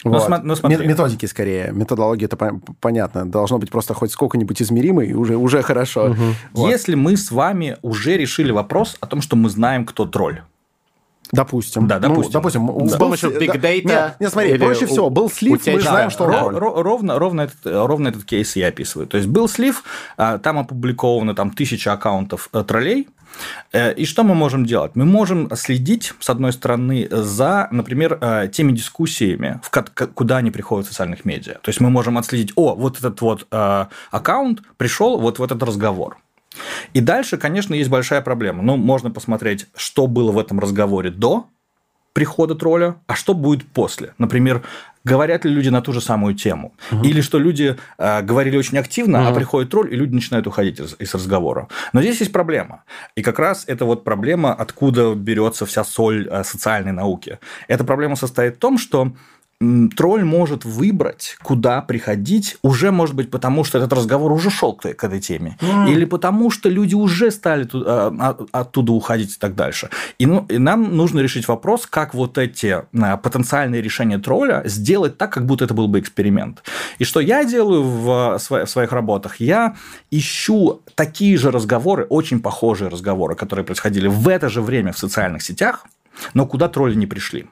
S1: Ну,
S2: Вот.
S1: сма- ну, смотри.
S2: Ме- Методики скорее. Методология это пон- понятно. Должно быть просто хоть сколько-нибудь измеримо, и уже, уже хорошо. Вот.
S1: Если мы с вами уже решили вопрос о том, что мы знаем, кто тролль.
S2: Допустим.
S1: Да,
S2: Ну,
S1: допустим.
S2: допустим.
S3: С
S2: был
S3: помощью big
S2: да.
S3: data
S2: Нет, нет, смотри, проще
S3: у-
S2: всего. Был слив, мы
S3: утечка.
S2: знаем, что
S1: ро- ровно, ровно, этот, ровно этот кейс я описываю. То есть был слив, а, там опубликовано там, тысяча аккаунтов э, троллей. Э, И что мы можем делать? Мы можем следить, с одной стороны, за, например, э, теми дискуссиями, в куда они приходят в социальных медиа. То есть мы можем отследить, о, вот этот вот аккаунт пришел вот в этот разговор. И дальше, конечно, есть большая проблема. Ну, можно посмотреть, что было в этом разговоре до прихода тролля, а что будет после. Например, говорят ли люди на ту же самую тему. Или что люди э, говорили очень активно, а приходит тролль, и люди начинают уходить из, из разговора. Но здесь есть проблема. И как раз это вот проблема, откуда берется вся соль э, социальной науки. Эта проблема состоит в том, что тролль может выбрать, куда приходить, уже, может быть, потому что этот разговор уже шел к, к этой теме, или потому что люди уже стали ту- а, а, оттуда уходить и так дальше. И, ну, и нам нужно решить вопрос, как вот эти а, потенциальные решения тролля сделать так, как будто это был бы эксперимент. И что я делаю в, сво- в своих работах? Я ищу такие же разговоры, очень похожие разговоры, которые происходили в это же время в социальных сетях, но куда тролли не пришли.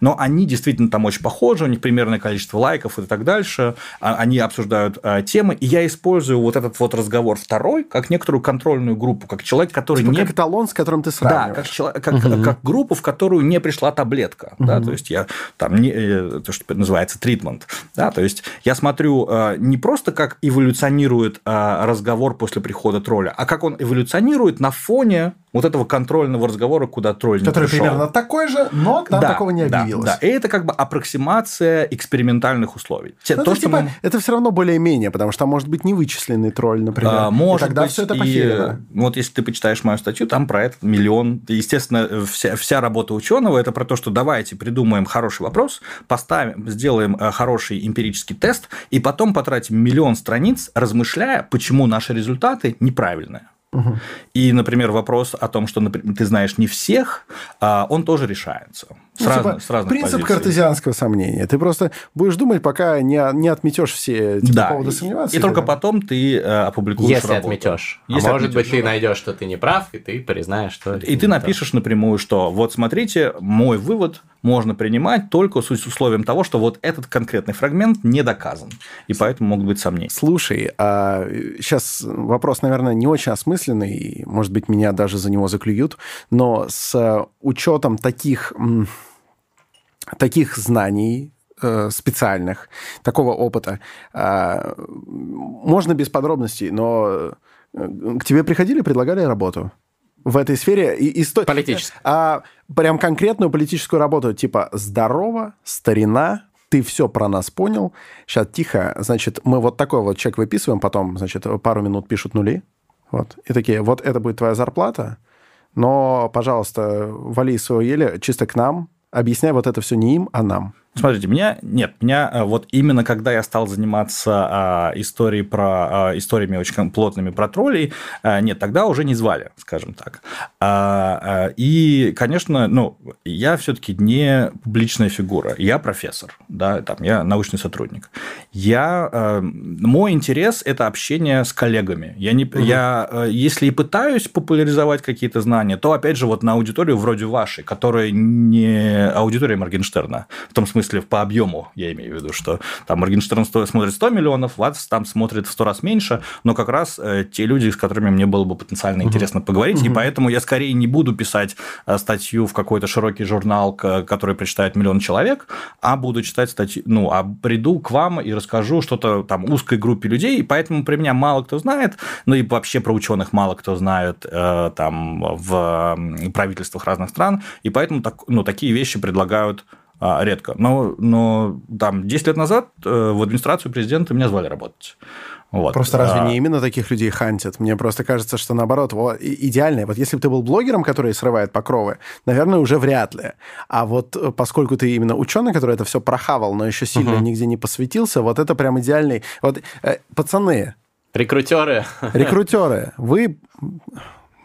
S1: Но они действительно там очень похожи, у них примерное количество лайков и так дальше. А- Они обсуждают а, темы, и я использую вот этот вот разговор второй как некоторую контрольную группу, как человек, который
S2: Типа
S1: не
S2: как эталон, с которым ты
S1: да,
S2: сравниваешь.
S1: как, чело- как, как группу, в которую не пришла таблетка. Да, то есть я там не, э, то, что называется тритмент. Да, то есть я смотрю э, не просто как эволюционирует э, разговор после прихода тролля, а как он эволюционирует на фоне вот этого контрольного разговора, куда тролль не
S2: Который
S1: пришел.
S2: примерно такой же, но там такого не
S1: да,
S2: объявилось.
S1: Да, и это как бы аппроксимация экспериментальных условий. Те-
S2: Ну,
S1: то,
S2: это,
S1: что
S2: типа,
S1: мы-
S2: это все равно более-менее, потому что там может быть невычисленный тролль, например.
S1: А,
S2: и
S1: Может
S2: тогда
S1: быть,
S2: все это
S1: и,
S2: похерено.
S1: Вот если ты почитаешь мою статью, там про это миллион. Естественно, вся, вся работа ученого это про то, что давайте придумаем хороший вопрос, поставим, сделаем э, хороший эмпирический тест, и потом потратим миллион страниц, размышляя, почему наши результаты неправильные. И, например, вопрос о том, что например, ты знаешь не всех, а, он тоже решается. С,
S2: Ну, типа,
S1: разных- с разных
S2: принцип
S1: позиций.
S2: картезианского сомнения. Ты просто будешь думать, пока не, не отметешь все типа,
S1: Да,
S2: поводы
S1: и-
S2: сомневаться.
S1: и, только потом ты э, опубликуешь
S3: Если
S1: работу.
S3: отметешь.
S1: Если
S3: а может
S1: отметешь,
S3: быть, ты
S1: да.
S3: найдешь, что ты не прав, и ты признаешь, что...
S1: И ты напишешь напрямую, что вот смотрите, мой вывод можно принимать только с условием того, что вот этот конкретный фрагмент не доказан. И поэтому могут быть сомнения.
S2: Слушай, а сейчас вопрос, наверное, не очень осмысленный, и, может быть, меня даже за него заклюют, но с учетом таких, таких знаний э, специальных, такого опыта, а, можно без подробностей, но э, к тебе приходили, предлагали работу? В этой сфере и, и сто-
S3: Политической.
S2: А прям конкретную политическую работу, типа здорово, старина, ты все про нас понял. Сейчас тихо, значит, мы вот такой вот чек выписываем, потом, значит, пару минут пишут нули. Вот. И такие, вот это будет твоя зарплата, но, пожалуйста, вали из своего еле чисто к нам, объясняй вот это все не им, а нам.
S1: Смотрите, меня нет, меня э, вот именно когда я стал заниматься а, историей про а, историями очень плотными про троллей, а, нет, тогда уже не звали, скажем так. А, а, и, конечно, ну, я все-таки не публичная фигура, я профессор, да, там я научный сотрудник. Я э, мой интерес это общение с коллегами. Я не, я э, если и пытаюсь популяризовать какие-то знания, то опять же вот на аудиторию вроде вашей, которая не аудитория Моргенштерна, в том смысле по объему, я имею в виду, что там Моргенштерн смотрит 100 миллионов, вас там смотрит в 100 раз меньше, но как раз э, те люди, с которыми мне было бы потенциально интересно поговорить, и поэтому я скорее не буду писать э, статью в какой-то широкий журнал, который прочитает миллион человек, а буду читать статью, ну, а приду к вам и расскажу что-то там узкой группе людей, и поэтому про меня мало кто знает, ну и вообще про ученых мало кто знает э, там в правительствах разных стран, и поэтому так, ну, такие вещи предлагают редко. Но, но там 10 лет назад э, в администрацию президента меня звали работать. Вот.
S2: Просто разве
S1: А,
S2: не именно таких людей хантят? Мне просто кажется, что наоборот, вот, идеальное. Вот если бы ты был блогером, который срывает покровы, наверное, уже вряд ли. А вот э, поскольку ты именно ученый, который это все прохавал, но еще сильно нигде не посвятился, вот это прям идеальный. Вот, э, пацаны,
S3: Рекрутеры.
S2: рекрутеры, вы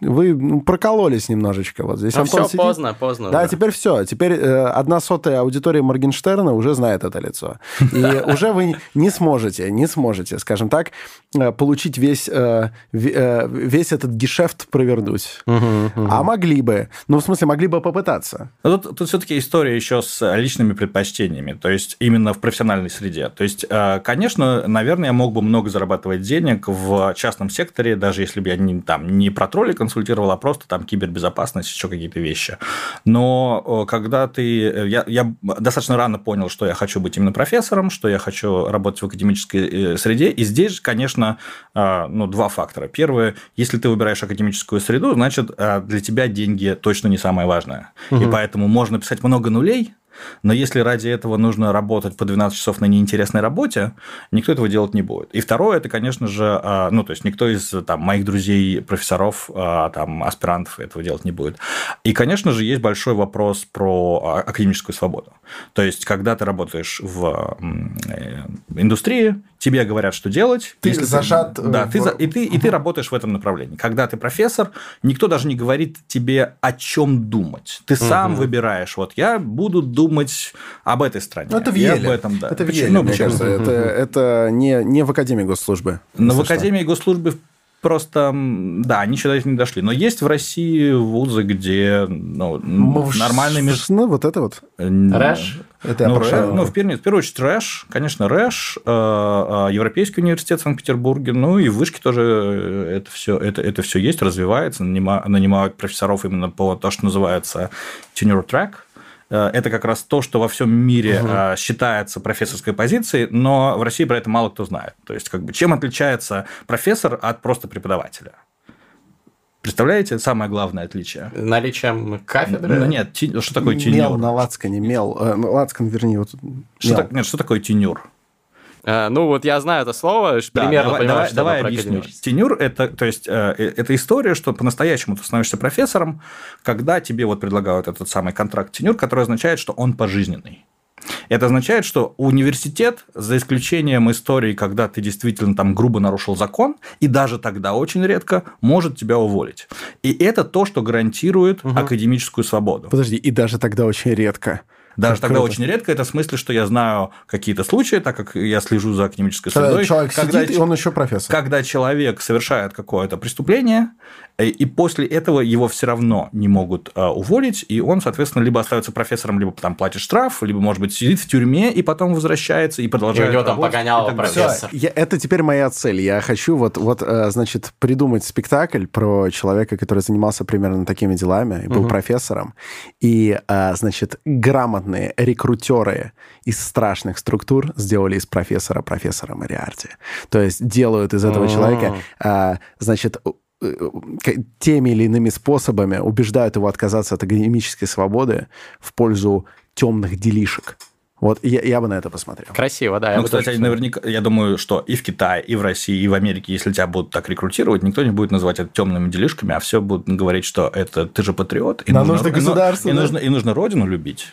S2: вы ну, прокололись немножечко вот здесь.
S3: Ну,
S2: Антон
S3: все
S2: сидит.
S3: поздно, поздно.
S2: Да,
S3: уже.
S2: теперь все. Теперь э, одна сотая аудитория Моргенштерна уже знает это лицо. И (laughs) уже вы не сможете, не сможете, скажем так, э, получить весь, э, э, весь этот гешефт провернуть.
S3: Мгм, мгм.
S2: А могли бы. Ну, в смысле, могли бы попытаться.
S1: Но Тут, тут все-таки история еще с личными предпочтениями, то есть именно в профессиональной среде. То есть, э, конечно, наверное, я мог бы много зарабатывать денег в частном секторе, даже если бы я не, там, не про тролли консультировал, а просто там кибербезопасность, еще какие-то вещи. Но э, когда ты... э, Я, я достаточно рано понял, что я хочу быть именно профессором, что я хочу работать в академической э, среде, и здесь, конечно, э, ну, два фактора. Первое, если ты выбираешь академическую среду, значит, э, для тебя деньги точно не самое важное. И поэтому можно писать много нулей, но если ради этого нужно работать по 12 часов на неинтересной работе, никто этого делать не будет. И второе, это, конечно же, а, ну, то есть никто из там, моих друзей, профессоров, а, там, аспирантов этого делать не будет. И, конечно же, есть большой вопрос про а, академическую свободу. То есть, когда ты работаешь в э, индустрии, тебе говорят, что делать.
S2: Ты
S1: Если
S2: зажат, э,
S1: Да, ты,
S2: в-
S1: и, ты, и ты работаешь в этом направлении. Когда ты профессор, никто даже не говорит тебе, о чем думать. Ты сам выбираешь. Вот я буду думать об этой стране.
S2: Ну, это в Еле.
S1: об этом, да.
S2: Это в
S1: Почему?
S2: Еле,
S1: Ну,
S2: мне
S1: почему?
S2: кажется. Это, это не, не в Академии госслужбы.
S1: Но в
S2: что.
S1: Академии госслужбы просто, да, они сюда не дошли. Но есть в России вузы, где ну,
S2: М,
S1: нормальный меж...
S2: Ну, вот это вот.
S3: Рэш?
S2: Это
S1: ну,
S2: про
S1: Рэ-
S2: Шарова.
S1: ну, в, первую, в первую очередь, РЭШ, конечно, РЭШ, э, э, Европейский университет в Санкт-Петербурге, ну и в Вышке тоже э, это все, это, это все есть, развивается, нанима- нанимают профессоров именно по то, что называется tenure track. Э, Это как раз то, что во всем мире э, считается профессорской позицией, но в России про это мало кто знает. То есть, как бы, чем отличается профессор от просто преподавателя? Представляете самое главное отличие?
S3: Наличием кафедры?
S1: Ну, нет, ти- что такое
S2: Мел
S1: тенюр?
S2: на лацкане, мел. э, лацкан, вернее, вот
S1: Что,
S2: мел.
S1: так- нет, что такое тенюр?
S3: Э, ну, вот я знаю это слово,
S1: Да,
S3: примерно
S1: давай,
S3: понимаю,
S1: давай,
S3: что
S1: давай объясню. Тенюр это, то есть, э, э, это история, что по-настоящему ты становишься профессором, когда тебе вот предлагают этот самый контракт тенюр, который означает, что он пожизненный. Это означает, что университет, за исключением истории, когда ты действительно там грубо нарушил закон, и даже тогда очень редко, может тебя уволить. И это то, что гарантирует академическую свободу.
S2: Подожди, и даже тогда очень редко.
S1: Даже
S2: Как
S1: тогда
S2: круто.
S1: очень редко, это в смысле, что я знаю какие-то случаи, так как я слежу за академической средой.
S2: человек
S1: когда
S2: сидит, и
S1: ч-
S2: он еще профессор.
S1: когда человек совершает какое-то преступление, и после этого его все равно не могут э, уволить, и он, соответственно, либо остается профессором, либо там платит штраф, либо, может быть, сидит в тюрьме и потом возвращается и продолжает
S3: И у него там
S1: работать
S3: погоняло профессор.
S2: Я- это теперь моя цель. Я хочу вот, вот, э, значит, придумать спектакль про человека, который занимался примерно такими делами и был профессором. И, э, значит, грамотные рекрутеры из страшных структур сделали из профессора профессора Мариарти. То есть делают из этого
S3: А.
S2: человека, э, значит, э, теми или иными способами убеждают его отказаться от академической свободы в пользу темных делишек. Вот я, я бы на это посмотрел.
S3: Красиво, да.
S1: Ну, кстати,
S3: тоже
S1: наверняка, я думаю, что и в Китае, и в России, и в Америке, если тебя будут так рекрутировать, никто не будет называть это темными делишками, а все будут говорить, что это ты же патриот. И
S2: Нам нужно государство,
S1: И,
S2: да.
S1: нужно, и нужно родину любить.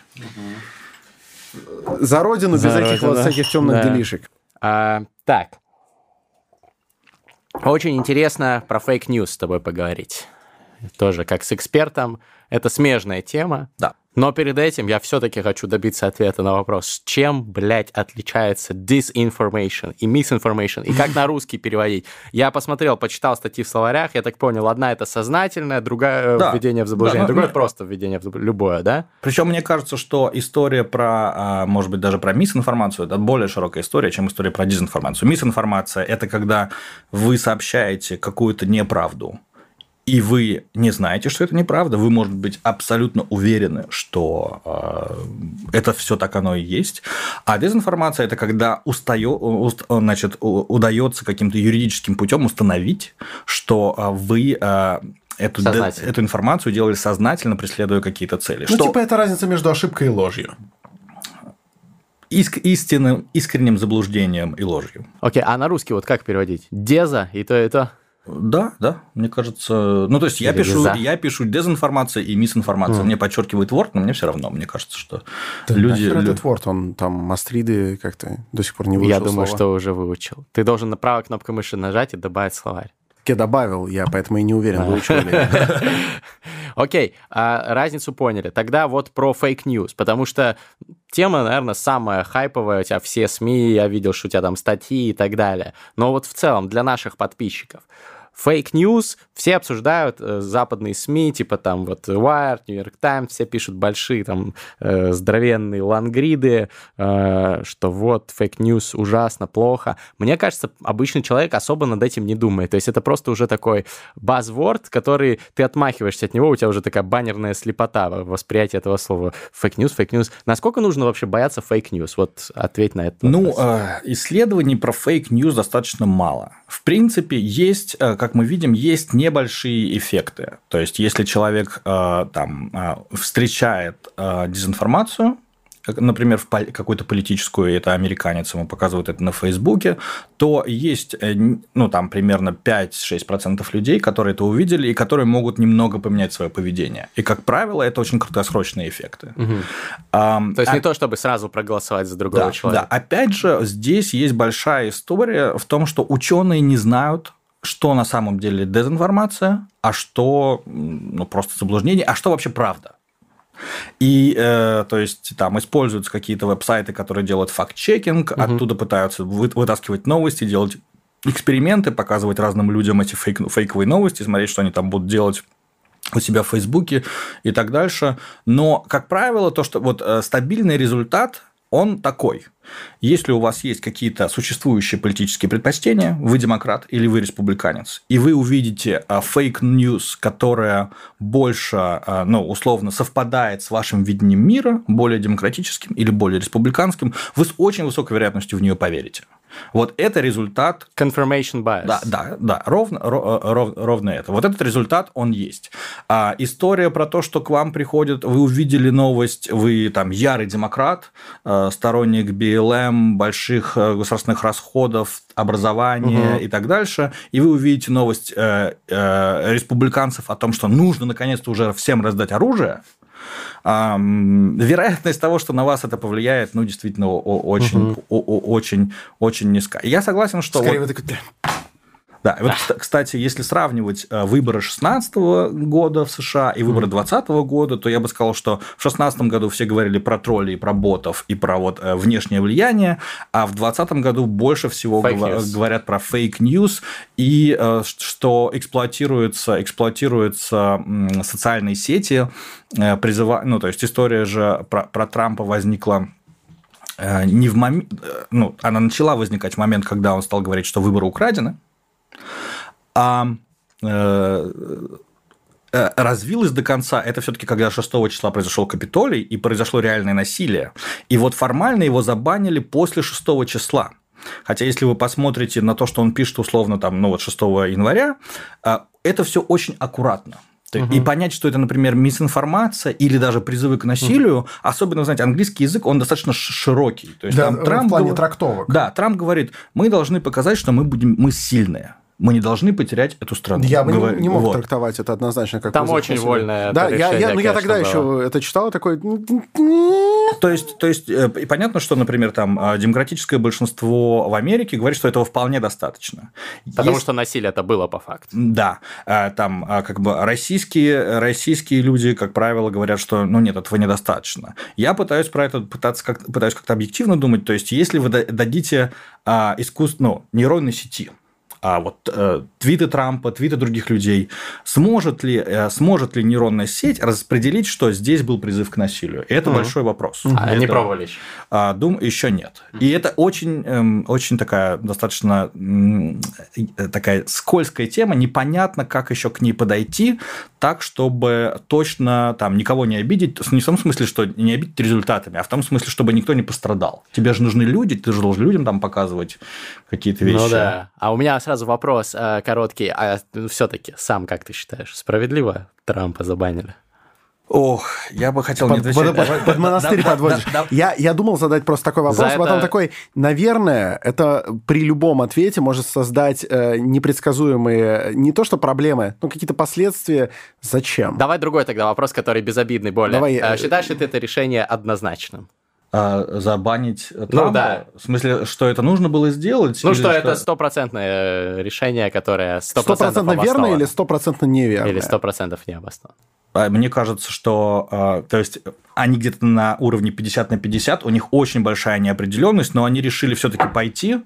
S2: За родину без
S3: За
S2: этих вот
S3: родину,
S2: всяких темных
S3: да.
S2: делишек.
S3: А, так. Очень интересно про fake news с тобой поговорить. Тоже как с экспертом. Это смежная тема.
S1: Да.
S3: Но перед этим я все-таки хочу добиться ответа на вопрос, чем, блядь, отличается disinformation и misinformation, и как на (laughs) русский переводить. Я посмотрел, почитал статьи в словарях, я так понял, одна это сознательная, другая
S1: Да.
S3: введение в заблуждение,
S1: Да,
S3: другое
S1: ну,
S3: просто введение в заблуждение, любое, да?
S1: Причем мне кажется, что история про, а, может быть, даже про мисинформацию, это более широкая история, чем история про дезинформацию. Мисинформация – это когда вы сообщаете какую-то неправду, и вы не знаете, что это неправда, вы, может быть, абсолютно уверены, что э, это все так оно и есть. А дезинформация – это когда устаё- уст- значит, удается каким-то юридическим путем установить, что э, вы э, эту, де- эту информацию делали сознательно, преследуя какие-то цели.
S2: Ну,
S1: что
S2: типа, это разница между ошибкой и ложью.
S1: иск- истинным, искренним заблуждением и ложью.
S3: Окей, а на русский вот как переводить? Деза и то, и то?
S1: Да, да, мне кажется. Ну, то есть я
S3: Или
S1: пишу,
S3: за.
S1: я пишу дезинформация и мисинформация. Мне подчеркивает Word, но мне все равно. Мне кажется, что
S2: Да
S1: люди.
S2: нахер
S1: лю-
S2: этот Word, он там мастриды как-то до сих пор не выучил
S3: Я думаю,
S2: слова.
S3: что уже выучил. Ты должен на правой кнопкой мыши нажать и добавить словарь.
S2: Я добавил, я поэтому и не уверен, выучил ли. (laughs)
S3: Окей, а разницу поняли. Тогда вот про fake news, потому что тема, наверное, самая хайповая. У тебя все СМИ, я видел, что у тебя там статьи и так далее. Но вот в целом для наших подписчиков – fake news, все обсуждают э, западные СМИ, типа там вот Wired, New York Times, все пишут большие там э, здоровенные лонгриды, э, что вот fake news ужасно, плохо. Мне кажется, обычный человек особо над этим не думает. То есть это просто уже такой buzzword, который ты отмахиваешься от него, у тебя уже такая баннерная слепота восприятия этого слова. Fake news, fake news. Насколько нужно вообще бояться fake news? Вот ответь на это.
S1: Ну, э, исследований про fake news достаточно мало. В принципе, есть, э, как мы видим, есть небольшие эффекты. То есть, если человек э, там э, встречает дезинформацию, например, в какую-то политическую, это американец, ему показывают это на Фейсбуке, то есть, э, ну, там, примерно 5-6% людей, которые это увидели и которые могут немного поменять свое поведение. И, как правило, это очень краткосрочные эффекты.
S3: Угу. А, то есть, а... не то, чтобы сразу проголосовать за другого
S1: да,
S3: человека.
S1: Да, опять же, здесь есть большая история в том, что ученые не знают, что на самом деле дезинформация, а что ну, просто заблуждение, а что вообще правда. И, э, то есть, там используются какие-то веб-сайты, которые делают факт-чекинг, угу. оттуда пытаются вытаскивать новости, делать эксперименты, показывать разным людям эти фейк, фейковые новости, смотреть, что они там будут делать у себя в Фейсбуке и так дальше. Но, как правило, то, что вот э, стабильный результат он такой. Если у вас есть какие-то существующие политические предпочтения, вы демократ или вы республиканец, и вы увидите fake news, которая больше, а, ну, условно, совпадает с вашим видением мира, более демократическим или более республиканским, вы с очень высокой вероятностью в нее поверите. Вот это результат...
S3: Confirmation bias.
S1: Да, да, да, ровно, ров, ровно это. Вот этот результат, он есть. А история про то, что к вам приходит, вы увидели новость, вы там ярый демократ, э, сторонник BLM, больших э, государственных расходов, образования угу. и так дальше, и вы увидите новость э, республиканцев о том, что нужно наконец-то уже всем раздать оружие, вероятность того, что на вас это повлияет, ну, действительно, очень, угу. очень, очень низка. Я согласен, что...
S2: Скорее, вот... вы такой,
S1: да, вот, кстати, если сравнивать э, выборы 2016 года в США и выборы 2020 года, то я бы сказал, что в 2016 году все говорили про троллей, про ботов и про вот э, внешнее влияние, а в 2020 году больше всего говорят про fake news и э, что эксплуатируются, эксплуатируются социальные сети, призыва... ну, то есть история же про, про Трампа возникла не в момент, ну, она начала возникать в момент, когда он стал говорить, что выборы украдены, а э, э, развилось до конца, это все-таки когда 6 числа произошел Капитолий и произошло реальное насилие. И вот формально его забанили после 6 числа. Хотя, если вы посмотрите на то, что он пишет условно там, ну вот 6 января, э, это все очень аккуратно. Угу. И понять, что это, например, мисинформация или даже призывы к насилию, угу. особенно, знаете, английский язык, он достаточно широкий.
S2: То есть, да, там, Трамп в плане говор... трактовок.
S1: Да, Трамп говорит, мы должны показать, что мы будем, мы сильные мы не должны потерять эту страну.
S2: Я бы Говор... не, мог вот. трактовать это однозначно как
S3: Там очень вольное
S2: Да, я, я, ну, я тогда было. еще это читал, такой...
S1: То есть, то есть, э, и понятно, что, например, там а, демократическое большинство в Америке говорит, что этого вполне достаточно.
S3: Потому Есть... что насилие это было по факту.
S1: Да, а, там а, как бы российские, российские люди, как правило, говорят, что, ну, нет, этого недостаточно. Я пытаюсь про это пытаться как, пытаюсь как-то объективно думать, то есть, если вы дадите искусство, ну, нейронной сети, а вот э, твиты Трампа, твиты других людей, сможет ли, э, сможет ли нейронная сеть распределить, что здесь был призыв к насилию? И это mm большой вопрос.
S3: А это, не пробовали еще?
S1: А, дум, еще нет. И это очень, э, очень такая достаточно э, такая скользкая тема, непонятно, как еще к ней подойти, так, чтобы точно там никого не обидеть, не в том смысле, что не обидеть результатами, а в том смысле, чтобы никто не пострадал. Тебе же нужны люди, ты же должен людям там показывать какие-то вещи. Ну
S3: да. А у меня сразу вопрос э, короткий. А все-таки сам как ты считаешь, справедливо Трампа забанили?
S1: Ох, я бы хотел
S2: под,
S1: не отвечать.
S2: Под, под, под монастырь да, подводишь. Да, да, я, я думал задать просто такой вопрос, а потом такой, наверное, это при любом ответе может создать э, непредсказуемые, не то что проблемы, но какие-то последствия. Зачем?
S3: Давай другой тогда вопрос, который безобидный более. Давай, э, Считаешь ли ты это решение однозначным?
S1: Э, забанить Трампа?
S3: Ну, да.
S1: В смысле, что это нужно было сделать?
S3: Ну,
S1: или
S3: что это стопроцентное решение, которое
S2: Стопроцентно верно или стопроцентно неверно?
S3: Или сто процентов не обосновано.
S1: А, Мне кажется, что, э, то есть, они где-то на уровне 50 на 50, у них очень большая неопределенность, но они решили все-таки пойти,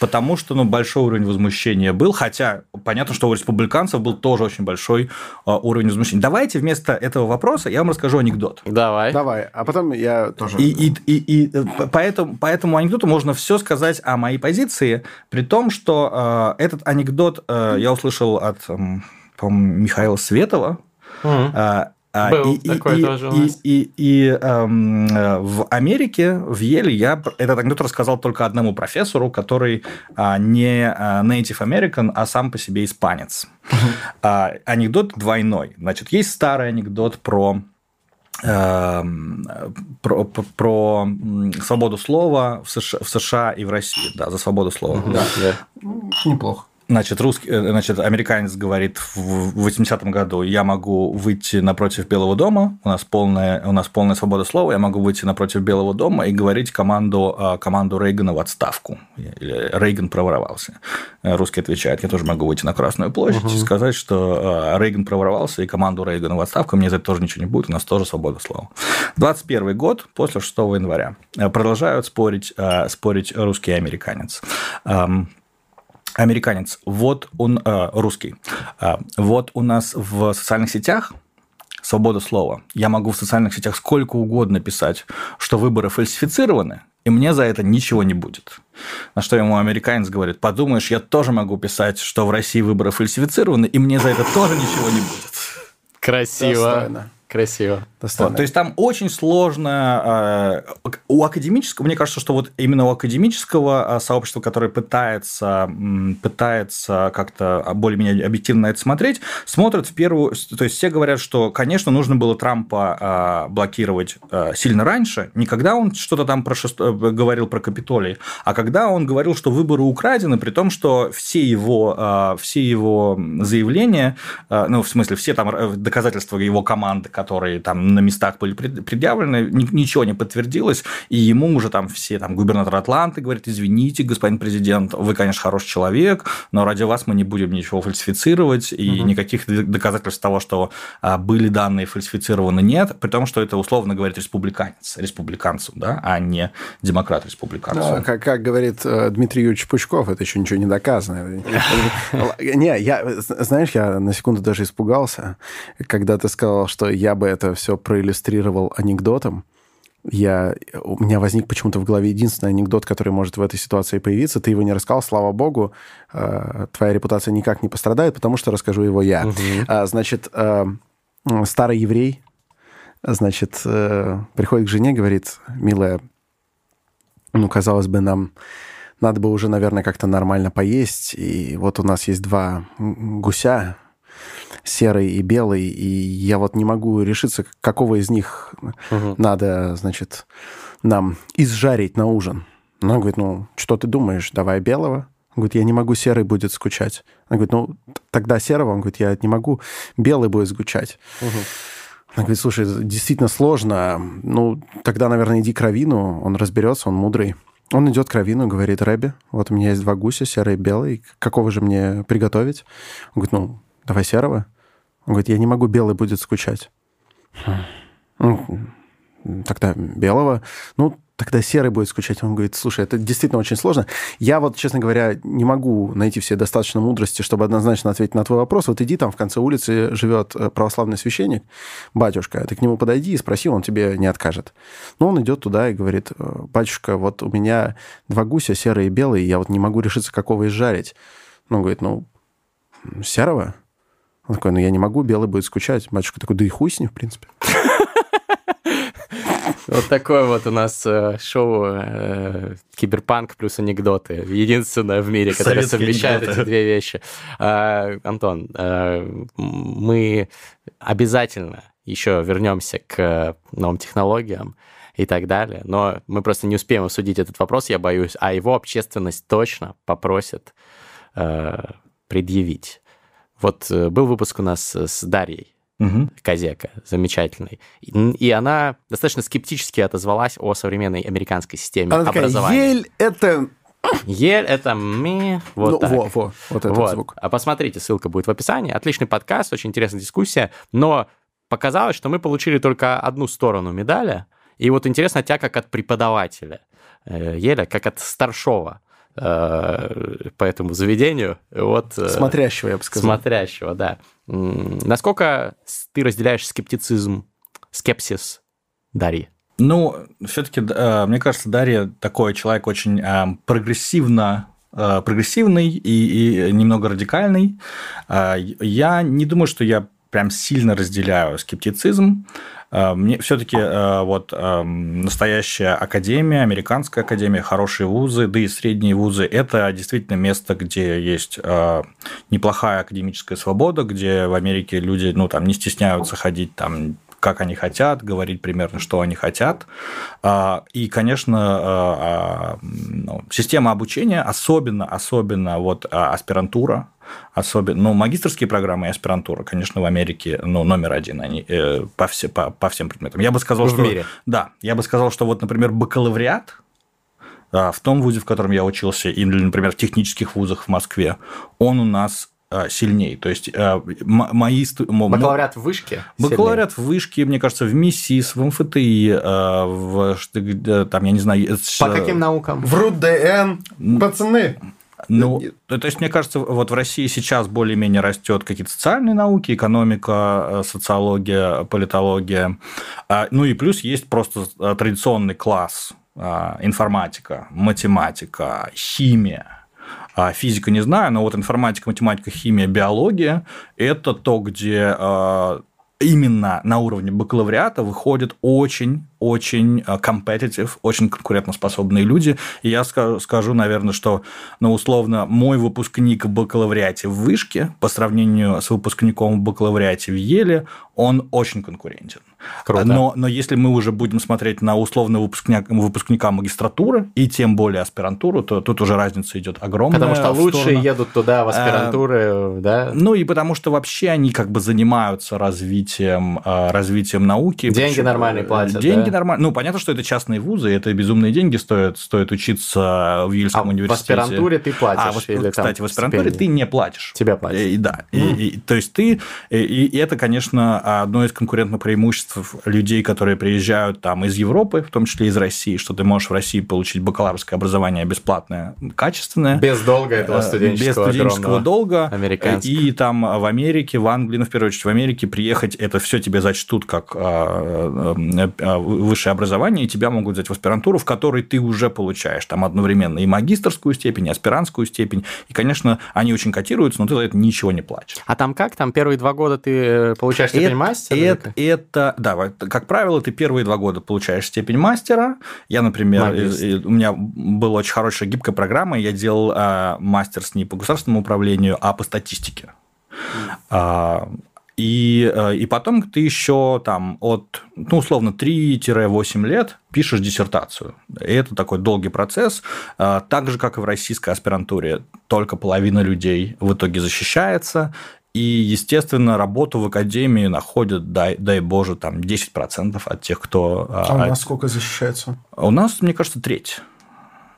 S1: потому что, ну, большой уровень возмущения был, хотя понятно, что у республиканцев был тоже очень большой э, уровень возмущения. Давайте вместо этого вопроса я вам расскажу анекдот.
S3: Давай.
S2: Давай, а потом я тоже...
S1: И, и, и, и э, по этому, по этому анекдоту можно все сказать о моей позиции, при том, что э, этот анекдот э, я услышал от, эм, по-моему, Михаила Светова.
S3: Мгм.
S1: А, а,
S3: Был
S1: и, и-
S3: такой
S1: и-
S3: тоже у
S1: и-
S3: нас.
S1: и- и, эм, э, в Америке, в Еле, я этот анекдот рассказал только одному профессору, который а, не а, native American, а сам по себе испанец. А, Анекдот двойной. Значит, есть старый анекдот про эм, про, про- про, свободу слова в США, в США и в России, да, за свободу слова.
S3: Да, да.
S2: Неплохо.
S1: Значит, русский, э, значит, американец говорит в 80-м году, я могу выйти напротив Белого дома, у нас полная, у нас полная свобода слова, я могу выйти напротив Белого дома и говорить команду, а, команду Рейгана в отставку. Или Рейган проворовался. Э, Русский отвечает, я тоже могу выйти на Красную площадь и сказать, что Рейган проворовался, и команду Рейгана в отставку, мне за это тоже ничего не будет, у нас тоже свобода слова. 21 год, после 6 января. Э, Продолжают спорить, э, спорить русский и американец. Ам, американец, вот он э, русский, А, вот у нас в социальных сетях свобода слова. Я могу в социальных сетях сколько угодно писать, что выборы фальсифицированы, и мне за это ничего не будет. На что ему американец говорит, подумаешь, я тоже могу писать, что в России выборы фальсифицированы, и мне за это тоже ничего не будет.
S3: Красиво.
S2: Достойно.
S3: Красиво.
S1: Вот, то есть там очень сложно э, у академического, мне кажется, что вот именно у академического э, сообщества, которое пытается, пытается как-то более-менее объективно на это смотреть, смотрят в первую... То есть все говорят, что, конечно, нужно было Трампа э, блокировать э, сильно раньше, не когда он что-то там про шест- э, говорил про Капитолий, а когда он говорил, что выборы украдены, при том, что все его, э, все его заявления, ну, в смысле, все там доказательства его команды, которые там на местах были пред- предъявлены, ни- ничего не подтвердилось, и ему уже там все, там, губернатор Атланты говорит, извините, господин президент, вы, конечно, хороший человек, но ради вас мы не будем ничего фальсифицировать, и никаких д- доказательств того, что а, были данные фальсифицированы, нет, при том, что это условно говорит республиканец, республиканцу, да, а не демократ-республиканцу.
S2: Ну, как, как говорит э, Дмитрий Юрьевич Пучков, это еще ничего не доказано. (laughs) Не, я, знаешь, я на секунду даже испугался, когда ты сказал, что я бы это все проиллюстрировал анекдотом. Я, у меня возник почему-то в голове единственный анекдот, который может в этой ситуации появиться. Ты его не рассказал, слава богу. э, Твоя репутация никак не пострадает, потому что расскажу его я. А, Значит, э, старый еврей, значит, э, приходит к жене, говорит, милая, ну, казалось бы, нам надо бы уже, наверное, как-то нормально поесть. И вот у нас есть два гуся, серый и белый, и я вот не могу решиться, какого из них надо, значит, нам изжарить на ужин. Она говорит, ну, что ты думаешь, давай белого? Он говорит, я не могу, серый будет скучать. Она говорит, ну, тогда серого. Он говорит, я не могу, белый будет скучать. Она говорит, слушай, действительно сложно. Ну, тогда, наверное, иди к Равину, он разберется, он мудрый. Он идет к Равину говорит, Рэбби, вот у меня есть два гуся, серый и белый, какого же мне приготовить? Он говорит, ну, давай серого. Он говорит, я не могу, белый будет скучать. Ну, тогда белого. Ну, тогда серый будет скучать. Он говорит, слушай, это действительно очень сложно. Я вот, честно говоря, не могу найти все достаточно мудрости, чтобы однозначно ответить на твой вопрос. Вот иди там в конце улицы живет э, православный священник, батюшка, ты к нему подойди и спроси, он тебе не откажет. Но он идет туда и говорит, «Э, батюшка, вот у меня два гуся, серый и белый, я вот не могу решиться, какого изжарить. Ну, говорит, ну, серого? Он такой, ну, я не могу, белый будет скучать. Батюшка такой, да и хуй с ним, в принципе. (laughs)
S3: Вот такое вот у нас э, шоу э, Киберпанк плюс анекдоты. Единственное в мире, которое
S1: Советские
S3: совмещает
S1: анекдоты.
S3: эти две вещи. А, Антон, э, мы обязательно еще вернемся к новым технологиям и так далее, но мы просто не успеем обсудить этот вопрос, я боюсь, а его общественность точно попросит э, предъявить. Вот э, был выпуск у нас с Дарьей угу. Козека, замечательный. И, она достаточно скептически отозвалась о современной американской системе она образования.
S2: Такая, Ель это (clears throat)
S3: Ель это ми. Вот ну, так.
S2: Во, во, вот этот вот. звук.
S3: А посмотрите, ссылка будет в описании. Отличный подкаст, очень интересная дискуссия. Но показалось, что мы получили только одну сторону медали. И вот интересно тебя как от преподавателя э, Еля, как от старшего э, по этому заведению. Вот,
S2: э, смотрящего, я бы сказал.
S3: Смотрящего, да. Насколько ты разделяешь скептицизм, скепсис Дарьи?
S1: Ну, все-таки, мне кажется, Дарья такой человек очень прогрессивно прогрессивный и, и немного радикальный. Я не думаю, что я прям сильно разделяю скептицизм. Э, мне все-таки э, вот эм, настоящая академия, американская академия, хорошие вузы, да и средние вузы – это действительно место, где есть э, неплохая академическая свобода, где в Америке люди ну, там, не стесняются ходить там как они хотят, говорить примерно, что они хотят. А, и, конечно, а, ну, система обучения, особенно, особенно вот аспирантура, особенно, ну, магистрские программы и аспирантура, конечно, в Америке, ну, номер один они э, по, все, по, по всем предметам. Я бы сказал,
S3: в
S1: что...
S3: мире.
S1: Да, я бы сказал, что вот, например, бакалавриат, в том вузе, в котором я учился, или, например, в технических вузах в Москве, он у нас а, сильнее. То есть а, мои...
S3: Бакалавриат в вышке?
S1: Бакалавриат в вышке, мне кажется, в МИСИС, в МФТИ, а, в, там, я не знаю...
S3: По каким наукам?
S2: В РУДН. Пацаны,
S1: ну, то, то есть, мне кажется, вот в России сейчас более-менее растет какие-то социальные науки, экономика, социология, политология. Ну и плюс есть просто традиционный класс информатика, математика, химия, а физика не знаю, но вот информатика, математика, химия, биология – это то, где а, именно на уровне бакалавриата выходит очень очень э, competitive, очень конкурентоспособные люди. И я скажу, наверное, что, ну, условно, мой выпускник в бакалавриате в Вышке по сравнению с выпускником в бакалавриате в Еле, он очень конкурентен.
S3: Круто.
S1: Но, но если мы уже будем смотреть на условно выпускника, выпускника магистратуры и тем более аспирантуру, то тут уже разница идет огромная.
S3: Потому что лучшие едут туда в аспирантуры, а, да?
S1: Ну и потому что вообще они как бы занимаются развитием, э, развитием науки.
S3: Деньги Причем, нормальные платят,
S1: Деньги да? нормально. Ну, понятно, что это частные вузы, это безумные деньги стоят, стоит учиться в Ельском
S3: а
S1: университете.
S3: в аспирантуре ты платишь? А,
S1: или кстати, в аспирантуре стипендии. ты не платишь.
S3: Тебя платят.
S1: И, да. Mm. И, и, то есть ты... И, и это, конечно, одно из конкурентных преимуществ людей, которые приезжают там из Европы, в том числе из России, что ты можешь в России получить бакалаврское образование бесплатное, качественное.
S3: Без долга этого студенческого
S1: Без студенческого долга. И там в Америке, в Англии, ну, в первую очередь, в Америке приехать, это все тебе зачтут как а, а, а, высшее образование, и тебя могут взять в аспирантуру, в которой ты уже получаешь там одновременно и магистрскую степень, и аспирантскую степень. И, конечно, они очень котируются, но ты за это ничего не платишь.
S3: А там как? Там первые два года ты э, получаешь степень это, мастера?
S1: Это, это, да, как правило, ты первые два года получаешь степень мастера. Я, например, у меня была очень хорошая гибкая программа, я делал а, мастер с не по государственному управлению, а по статистике. Mm. И, э, и потом ты еще там от, ну, условно, 3-8 лет пишешь диссертацию. И это такой долгий процесс. Э, так же, как и в российской аспирантуре, только половина людей в итоге защищается. И, естественно, работу в академии находят, дай, дай боже, там 10% от тех, кто...
S2: А у нас сколько защищается?
S1: У нас, мне кажется, треть.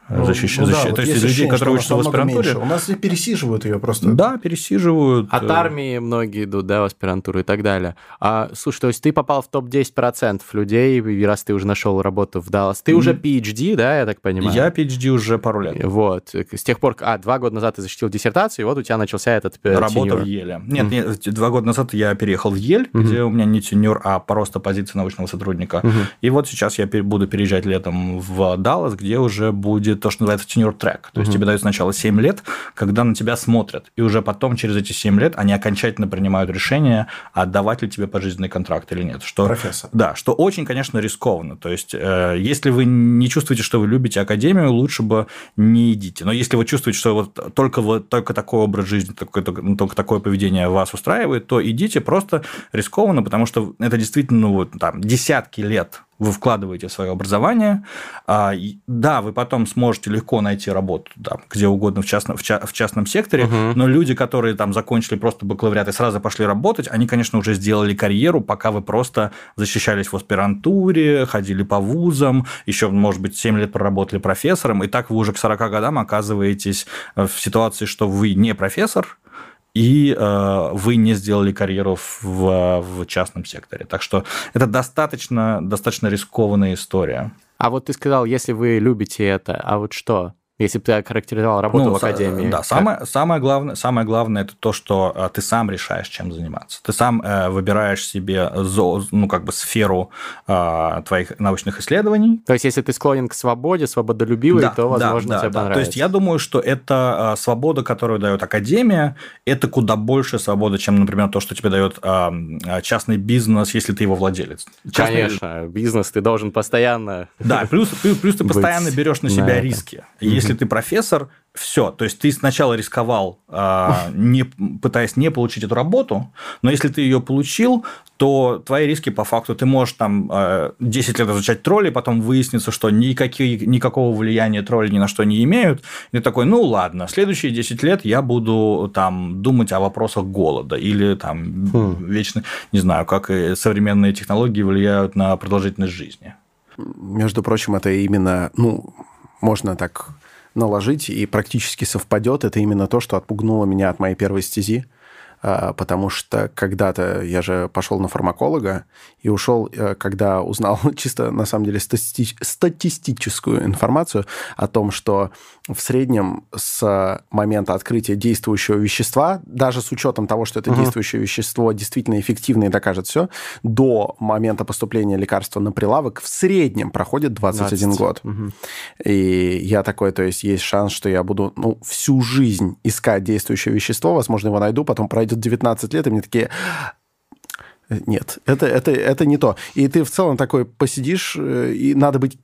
S1: Ну, защищать. Ну, да, вот То есть, людей, которые учатся в аспирантуре.
S2: У нас пересиживают ее просто.
S1: Да, пересиживают.
S3: От армии многие идут, да, в аспирантуру и так далее. А, слушай, то есть ты попал в топ-10% людей, и раз ты уже нашел работу в Dallas. Ты mm. уже PhD, да, я так понимаю?
S1: Я PhD уже пару лет.
S3: Вот. С тех пор, а, два года назад ты защитил диссертацию, и вот у тебя начался этот
S1: э, Работа тенюр. в Еле. Нет, mm. нет, два года назад я переехал в Ель, mm-hmm. где у меня не тенюр, а просто позиция научного сотрудника. Mm-hmm. И вот сейчас я буду переезжать летом в Даллас, где уже будет то, что называется tenure track. То есть тебе дают сначала 7 лет, когда на тебя смотрят, и уже потом через эти 7 лет они окончательно принимают решение, отдавать ли тебе пожизненный контракт или нет. Что,
S2: Профессор.
S1: Да, что очень, конечно, рискованно. То есть, э, если вы не чувствуете, что вы любите академию, лучше бы не идите. Но если вы чувствуете, что вот только, вот, только такой образ жизни, только, ну, только такое поведение вас устраивает, то идите просто рискованно, потому что это действительно ну, вот, там, десятки лет вы вкладываете в свое образование, а, да, вы потом сможете легко найти работу там, где угодно в частном, в, ча, в частном секторе, угу. но люди, которые там закончили просто бакалавриат и сразу пошли работать, они, конечно, уже сделали карьеру, пока вы просто защищались в аспирантуре, ходили по вузам, еще, может быть, 7 лет проработали профессором, и так вы уже к 40 годам оказываетесь в ситуации, что вы не профессор, и э, вы не сделали карьеру в, в частном секторе. Так что это достаточно, достаточно рискованная история.
S3: А вот ты сказал, если вы любите это, а вот что? Если бы ты охарактеризовал работу ну, в академии.
S1: Да, самое, самое, главное, самое главное это то, что э, ты сам решаешь, чем заниматься. Ты сам э, выбираешь себе зо, ну, как бы сферу э, твоих научных исследований.
S3: То есть, если ты склонен к свободе, свободолюбивый, да, то, возможно, да, тебе да, понравится.
S1: То есть, я думаю, что это э, свобода, которую дает академия, это куда больше свобода, чем, например, то, что тебе дает э, э частный бизнес, если ты его владелец.
S3: Частный... Конечно, бизнес ты должен постоянно.
S1: Да, плюс, плюс, плюс ты (laughs) постоянно берешь на себя риски. Если если ты профессор, все. То есть ты сначала рисковал, а, не, пытаясь не получить эту работу, но если ты ее получил, то твои риски по факту ты можешь там 10 а, лет изучать тролли, потом выяснится, что никакие, никакого влияния тролли ни на что не имеют. И ты такой, ну ладно, следующие 10 лет я буду там думать о вопросах голода или там хм. вечно, не знаю, как современные технологии влияют на продолжительность жизни.
S2: Между прочим, это именно, ну, можно так наложить, и практически совпадет. Это именно то, что отпугнуло меня от моей первой стези. А, потому что когда-то я же пошел на фармаколога и ушел, э, когда узнал (laughs) чисто, на самом деле, стати статистическую информацию о том, что в среднем с момента открытия действующего вещества, даже с учетом того, что это угу. действующее вещество действительно эффективно и докажет все, до момента поступления лекарства на прилавок в среднем проходит 21 20. год. Угу. И я такой, то есть есть шанс, что я буду ну, всю жизнь искать действующее вещество, возможно, его найду, потом пройдет 19 лет, и мне такие, нет, это, это, это не то. И ты в целом такой посидишь, э, и надо быть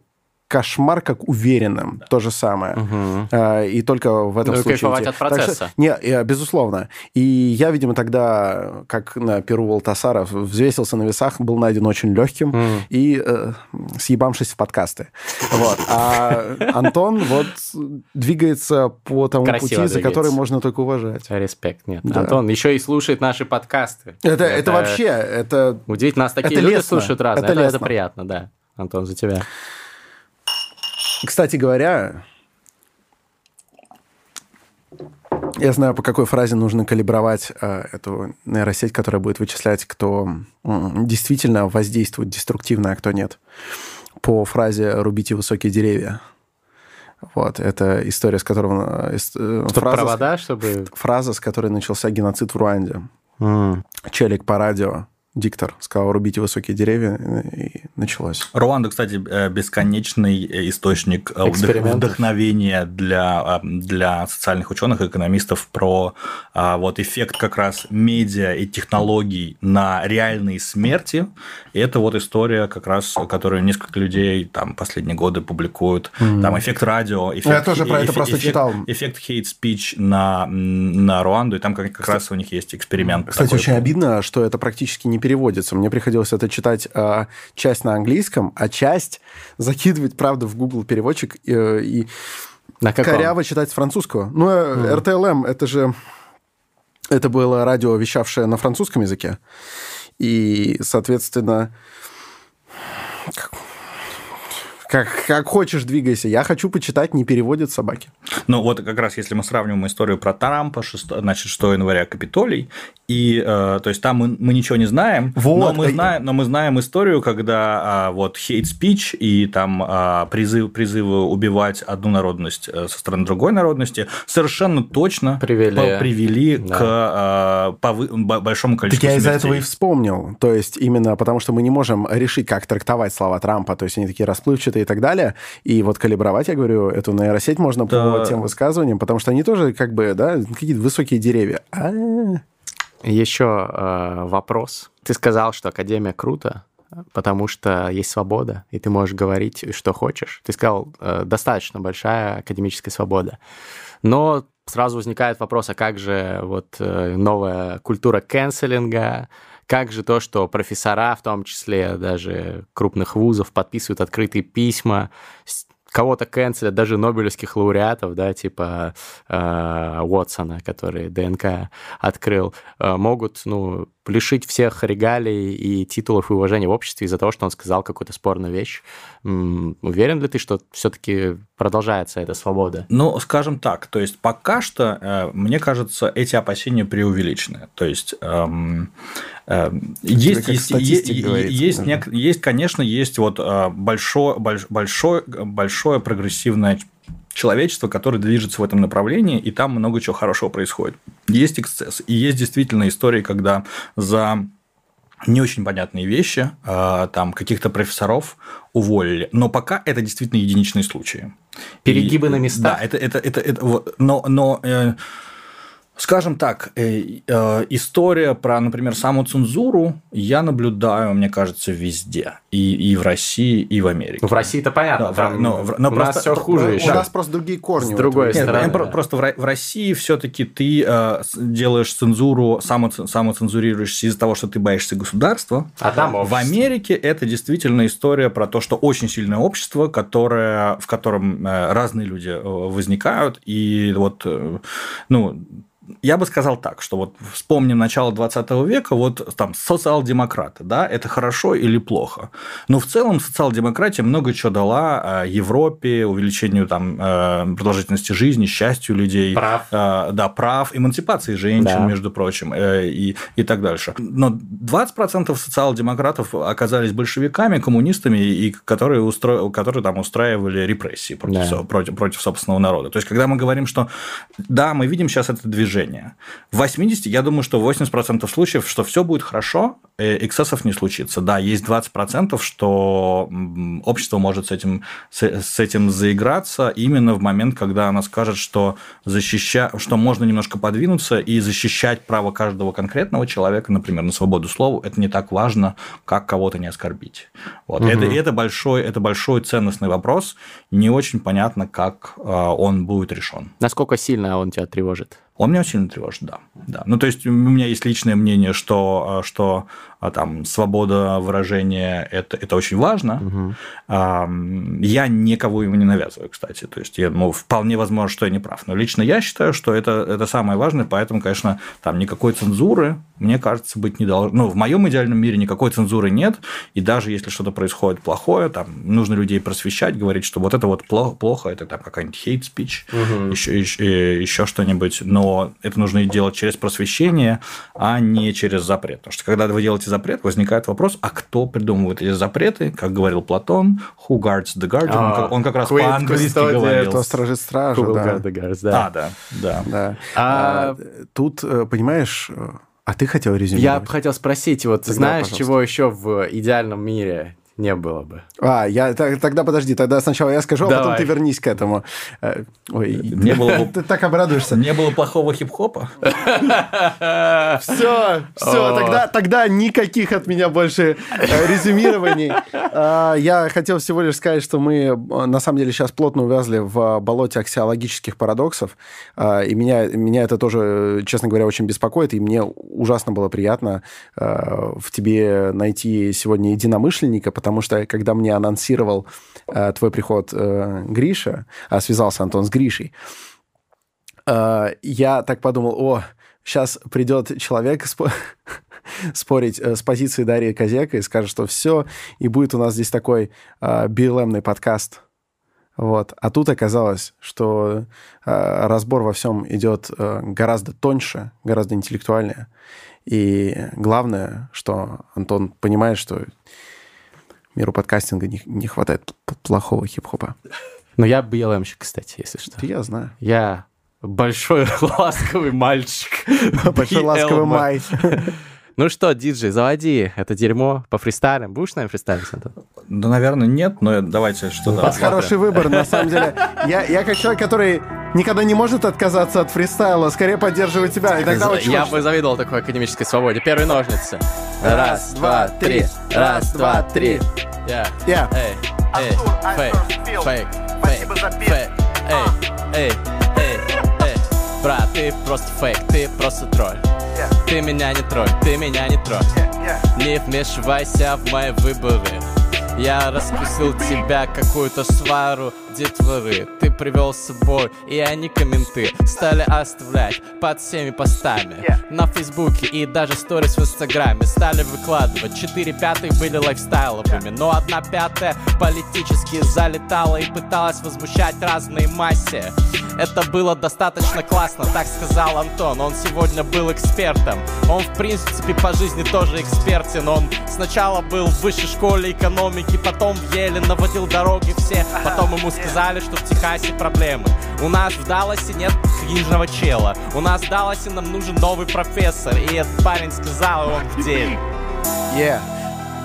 S2: кошмар как уверенным. То же самое. Угу. И только в этом ну, случае...
S3: кайфовать от процесса.
S2: Что, не, безусловно. И я, видимо, тогда, как на Перу Волтасаров, взвесился на весах, был найден очень легким mm. и э, съебамшись в подкасты. Вот. А Антон вот двигается по тому Красиво пути, двигается. за который можно только уважать.
S3: Респект, нет. Да. Антон еще и слушает наши подкасты.
S2: Это, это, это вообще... Это,
S3: Удивительно, нас такие это люди лестно. слушают разные. Это, это, это приятно, да. Антон, за тебя.
S2: Кстати говоря, я знаю, по какой фразе нужно калибровать э, эту нейросеть, которая будет вычислять, кто действительно воздействует деструктивно, а кто нет. По фразе «рубите высокие деревья». Вот, это история, с которого... Э,
S3: э фраза, провода, чтобы...
S2: Фраза, с которой начался геноцид в Руанде. Mm. Челик по радио диктор сказал, рубите высокие деревья, и началось.
S1: Руанда, кстати, э, бесконечный источник э, вдохновения для, э, для социальных ученых и экономистов про вот эффект как раз медиа и технологий на реальные смерти. И это вот история как раз, которую несколько людей там последние годы публикуют. Mm. Там эффект радио, эффект...
S2: Я тоже про это просто
S1: эффект,
S2: читал.
S1: Эффект hate speech на, на Руанду, и там как, как раз у них есть эксперимент.
S2: Кстати, такой. очень обидно, что это практически не переводится. Мне приходилось это читать э, часть на английском, а часть закидывать, правда, в Google переводчик э, и на коряво читать с французского. Ну, э, RTLM, это же... Это было радио, вещавшее на французском языке. И, соответственно, как, как хочешь двигайся. Я хочу почитать, не переводят собаки.
S1: Ну вот как раз если мы сравним историю про Трампа, 6, значит, 6 января Капитолий, и э, то есть там мы, мы ничего не знаем, вот. но, мы знаем, но мы знаем историю, когда э, вот hate speech и там э, призыв, призывы убивать одну народность э, со стороны другой народности совершенно точно
S3: привели,
S1: по, привели да. к э, повы, большому количеству
S2: Так я из-за этого и вспомнил. То есть именно потому, что мы не можем решить, как трактовать слова Трампа, то есть они такие расплывчатые и так далее. И вот калибровать, я говорю, эту нейросеть можно да. по тем высказываниям, потому что они тоже как бы, да, какие-то высокие деревья. А-а-а.
S3: Еще э, вопрос. Ты сказал, что Академия круто, потому что есть свобода, и ты можешь говорить, что хочешь. Ты сказал, э, достаточно большая академическая свобода. Но сразу возникает вопрос, а как же вот э, новая культура канцелинга, как же то, что профессора, в том числе даже крупных вузов, подписывают открытые письма кого-то канцелят, даже нобелевских лауреатов, да, типа э, Уотсона, который ДНК открыл, э, могут, ну, лишить всех регалий и титулов и уважения в обществе из-за того, что он сказал какую-то спорную вещь. Уверен ли ты, что все-таки продолжается эта свобода?
S1: Ну, скажем так, то есть пока что, э, мне кажется, эти опасения преувеличены. То есть эм, э, есть, есть, есть, есть, нек- есть, конечно, есть вот э, большое, большое, большое прогрессивное человечество, которое движется в этом направлении, и там много чего хорошего происходит. Есть эксцесс. И есть действительно истории, когда за не очень понятные вещи, а, там каких-то профессоров уволили. Но пока это действительно единичные случаи.
S3: Перегибы и, на местах.
S1: Да, это, это, это, это но, но э, Скажем так, э, э, история про, например, самоцензуру я наблюдаю, мне кажется, везде. И, и в России, и в Америке.
S3: Ну, в России это понятно.
S1: Да, там, но, но
S3: у просто, нас все хуже еще.
S2: У нас просто другие корни.
S3: С другой
S1: Нет,
S3: стороны.
S1: Да. Просто в России все-таки ты э, делаешь цензуру, самоцензурируешься из-за того, что ты боишься государства.
S3: А там
S1: В Америке это действительно история про то, что очень сильное общество, которое, в котором э, разные люди э, возникают. И вот, ну, я бы сказал так, что вот вспомним начало 20 века, вот там социал-демократы, да, это хорошо или плохо. Но в целом социал-демократия много чего дала э, Европе, увеличению там э, продолжительности жизни, счастью людей.
S3: Прав.
S1: Э, да, прав, эмансипации женщин, да. между прочим, и, и так дальше. Но 20% социал-демократов оказались большевиками, коммунистами, и которые, устро... которые там устраивали репрессии против, да. против, против собственного народа. То есть, когда мы говорим, что да, мы видим сейчас это движение, движения. В 80, я думаю, что 80% случаев, что все будет хорошо, э, эксцессов не случится. Да, есть 20%, что общество может с этим, с этим заиграться именно в момент, когда она скажет, что, защища... что можно немножко подвинуться и защищать право каждого конкретного человека, например, на свободу слова, это не так важно, как кого-то не оскорбить. Вот. Угу. Это, это, большой, это большой ценностный вопрос. Не очень понятно, как а, он будет решен.
S3: Насколько сильно он тебя тревожит?
S1: Он меня очень тревожит, да. да. Ну, то есть, у меня есть личное мнение, что, а, что там, свобода выражения это, это очень важно. Угу. Я никого ему не навязываю, кстати. То есть, я, ну, вполне возможно, что я не прав. Но лично я считаю, что это, это самое важное, поэтому, конечно, там никакой цензуры, мне кажется, быть не должно. Ну, в моем идеальном мире никакой цензуры нет. И даже если что-то происходит плохое, там нужно людей просвещать, говорить, что вот это вот плохо, плохо это там какая-нибудь угу. еще, еще, еще что-нибудь. Но это нужно делать через просвещение, а не через запрет. Потому что когда вы делаете запрет, возникает вопрос, а кто придумывает эти запреты? Как говорил Платон, who guards the guardian? А, он, как раз по-английски говорил.
S2: Кто стражит стражу, да.
S1: The guards, да. А, да, да.
S2: да. А, а, тут, э, понимаешь, а ты хотел резюмировать?
S3: Я хотел спросить, вот Тогда, знаешь, пожалуйста. чего еще в идеальном мире не было бы.
S2: А, я тогда подожди, тогда сначала я скажу, Давай. а потом ты вернись к этому. Э, ой,
S1: не было (laughs)
S2: ты так обрадуешься.
S1: Не было плохого хип-хопа. (laughs)
S2: Все, все, тогда, тогда никаких от меня больше э, резюмирований. А, я хотел всего лишь сказать, что мы э, на самом деле сейчас плотно увязли в болоте аксиологических парадоксов, а, и меня, меня это тоже, честно говоря, очень беспокоит, и мне ужасно было приятно в тебе найти сегодня единомышленника, потому что когда мне анонсировал э, твой приход э, Гриша, а связался Антон с Гришей, э, я так подумал, о, сейчас придет человек спо (laughs) спорить э, с позиции Дарьи Козека и скажет, что все, и будет у нас здесь такой э, BLM-ный подкаст. Вот. А тут оказалось, что э, разбор во всем идет э, гораздо тоньше, гораздо интеллектуальнее. И главное, что Антон понимает, что миру подкастинга не, не хватает плохого хип-хопа.
S3: Но я BLM-щик, кстати, если что.
S2: Это я знаю.
S3: Я большой (laughs) ласковый мальчик.
S2: Большой ласковый май. (laughs)
S3: Ну что, диджей, заводи это дерьмо по фристайлам. Будешь с нами фристайлить, Антон?
S1: Да, наверное, нет, но давайте что-то...
S2: У вас хороший выбор, на самом деле. Я, я как человек, который никогда не может отказаться от фристайла, скорее поддерживаю тебя. Иногда очень
S3: Я бы завидовал такой академической свободе. Первые ножницы. Раз, два, три. Раз, два, три.
S2: Yeah.
S3: Эй, эй, фейк, фейк, фейк, фейк. Эй, эй, эй, эй. Брат, ты просто фейк, ты просто тролль. Ты меня не тролль, ты меня не тролль. Не вмешивайся в мои выборы я раскусил тебя, какую-то свару детворы Ты привел с собой, и они комменты Стали оставлять под всеми постами yeah. На фейсбуке и даже сторис в инстаграме Стали выкладывать, четыре пятых были лайфстайловыми Но одна пятая политически залетала И пыталась возмущать разные массе это было достаточно классно, так сказал Антон. Он сегодня был экспертом. Он, в принципе, по жизни тоже экспертен. Он сначала был в высшей школе экономики, потом в Еле наводил дороги все. Потом ему сказали, что в Техасе проблемы. У нас в Далласе нет книжного чела. У нас в Далласе нам нужен новый профессор. И этот парень сказал, он в деле.
S2: Yeah,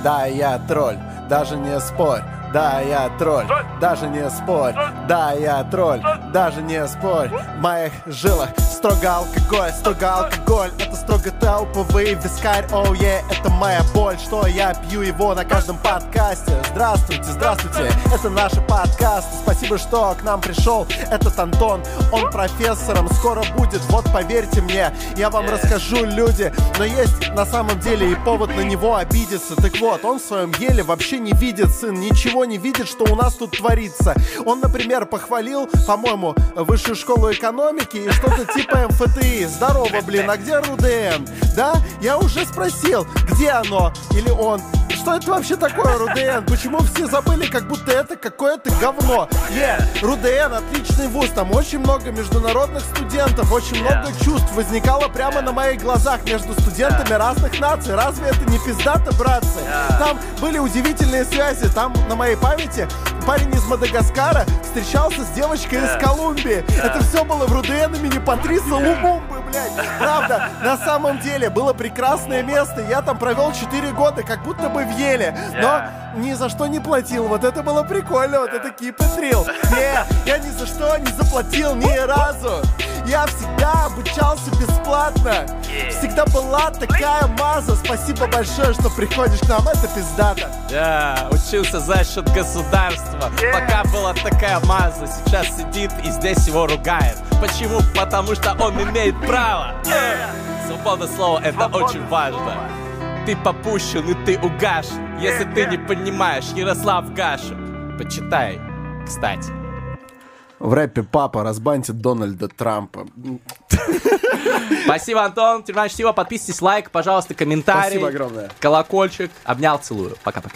S2: да, я тролль, даже не спорь. Да, я тролль, даже не спорь. Да, я тролль, даже не спорь. В моих жилах строго алкоголь, строго алкоголь. Это строго топовый вискарь, оу, oh, yeah, это моя боль, что я пью его на каждом подкасте. Здравствуйте, здравствуйте, это наши подкасты. Спасибо, что к нам пришел этот Антон. Он профессором скоро будет, вот поверьте мне, я вам расскажу, люди. Но есть на самом деле и повод на него обидеться. Так вот, он в своем еле вообще не видит, сын, ничего ничего не видит, что у нас тут творится. Он, например, похвалил, по-моему, высшую школу экономики и что-то типа МФТИ. Здорово, блин, а где РУДН? Да? Я уже спросил, где оно? Или он? Что это вообще такое, РУДН? Почему все забыли, как будто это какое-то говно? Yeah, РУДН отличный вуз, там очень много международных студентов, очень много чувств возникало прямо на моих глазах между студентами разных наций. Разве это не пиздато, братцы? Там были удивительные связи, там на моей памяти парень из Мадагаскара встречался с девочкой из Колумбии. Это все было в РУДН имени Патриса Лумумбы, блядь. Правда, на самом деле было прекрасное место. Я там провел 4 года, как будто бы в Еле. Но ни за что не платил. Вот это было прикольно, вот это keep it real. Не, я ни за что не заплатил ни разу. Я всегда обучался бесплатно. Всегда была такая маза. Спасибо большое, что приходишь к нам. Это пиздата.
S3: Да, учился за счет государства. Пока была такая маза. Сейчас сидит и здесь его ругает. Почему? Потому что он имеет право. Свобода слова это очень важно. Ты попущен и ты угаш. если ты не понимаешь, Ярослав Гашин. Почитай, кстати.
S2: В рэпе папа разбантит Дональда Трампа.
S3: Спасибо, Антон. Тюрьма чтива. Подписывайтесь, лайк, пожалуйста, комментарий.
S2: Спасибо огромное.
S3: Колокольчик. Обнял, целую. Пока-пока.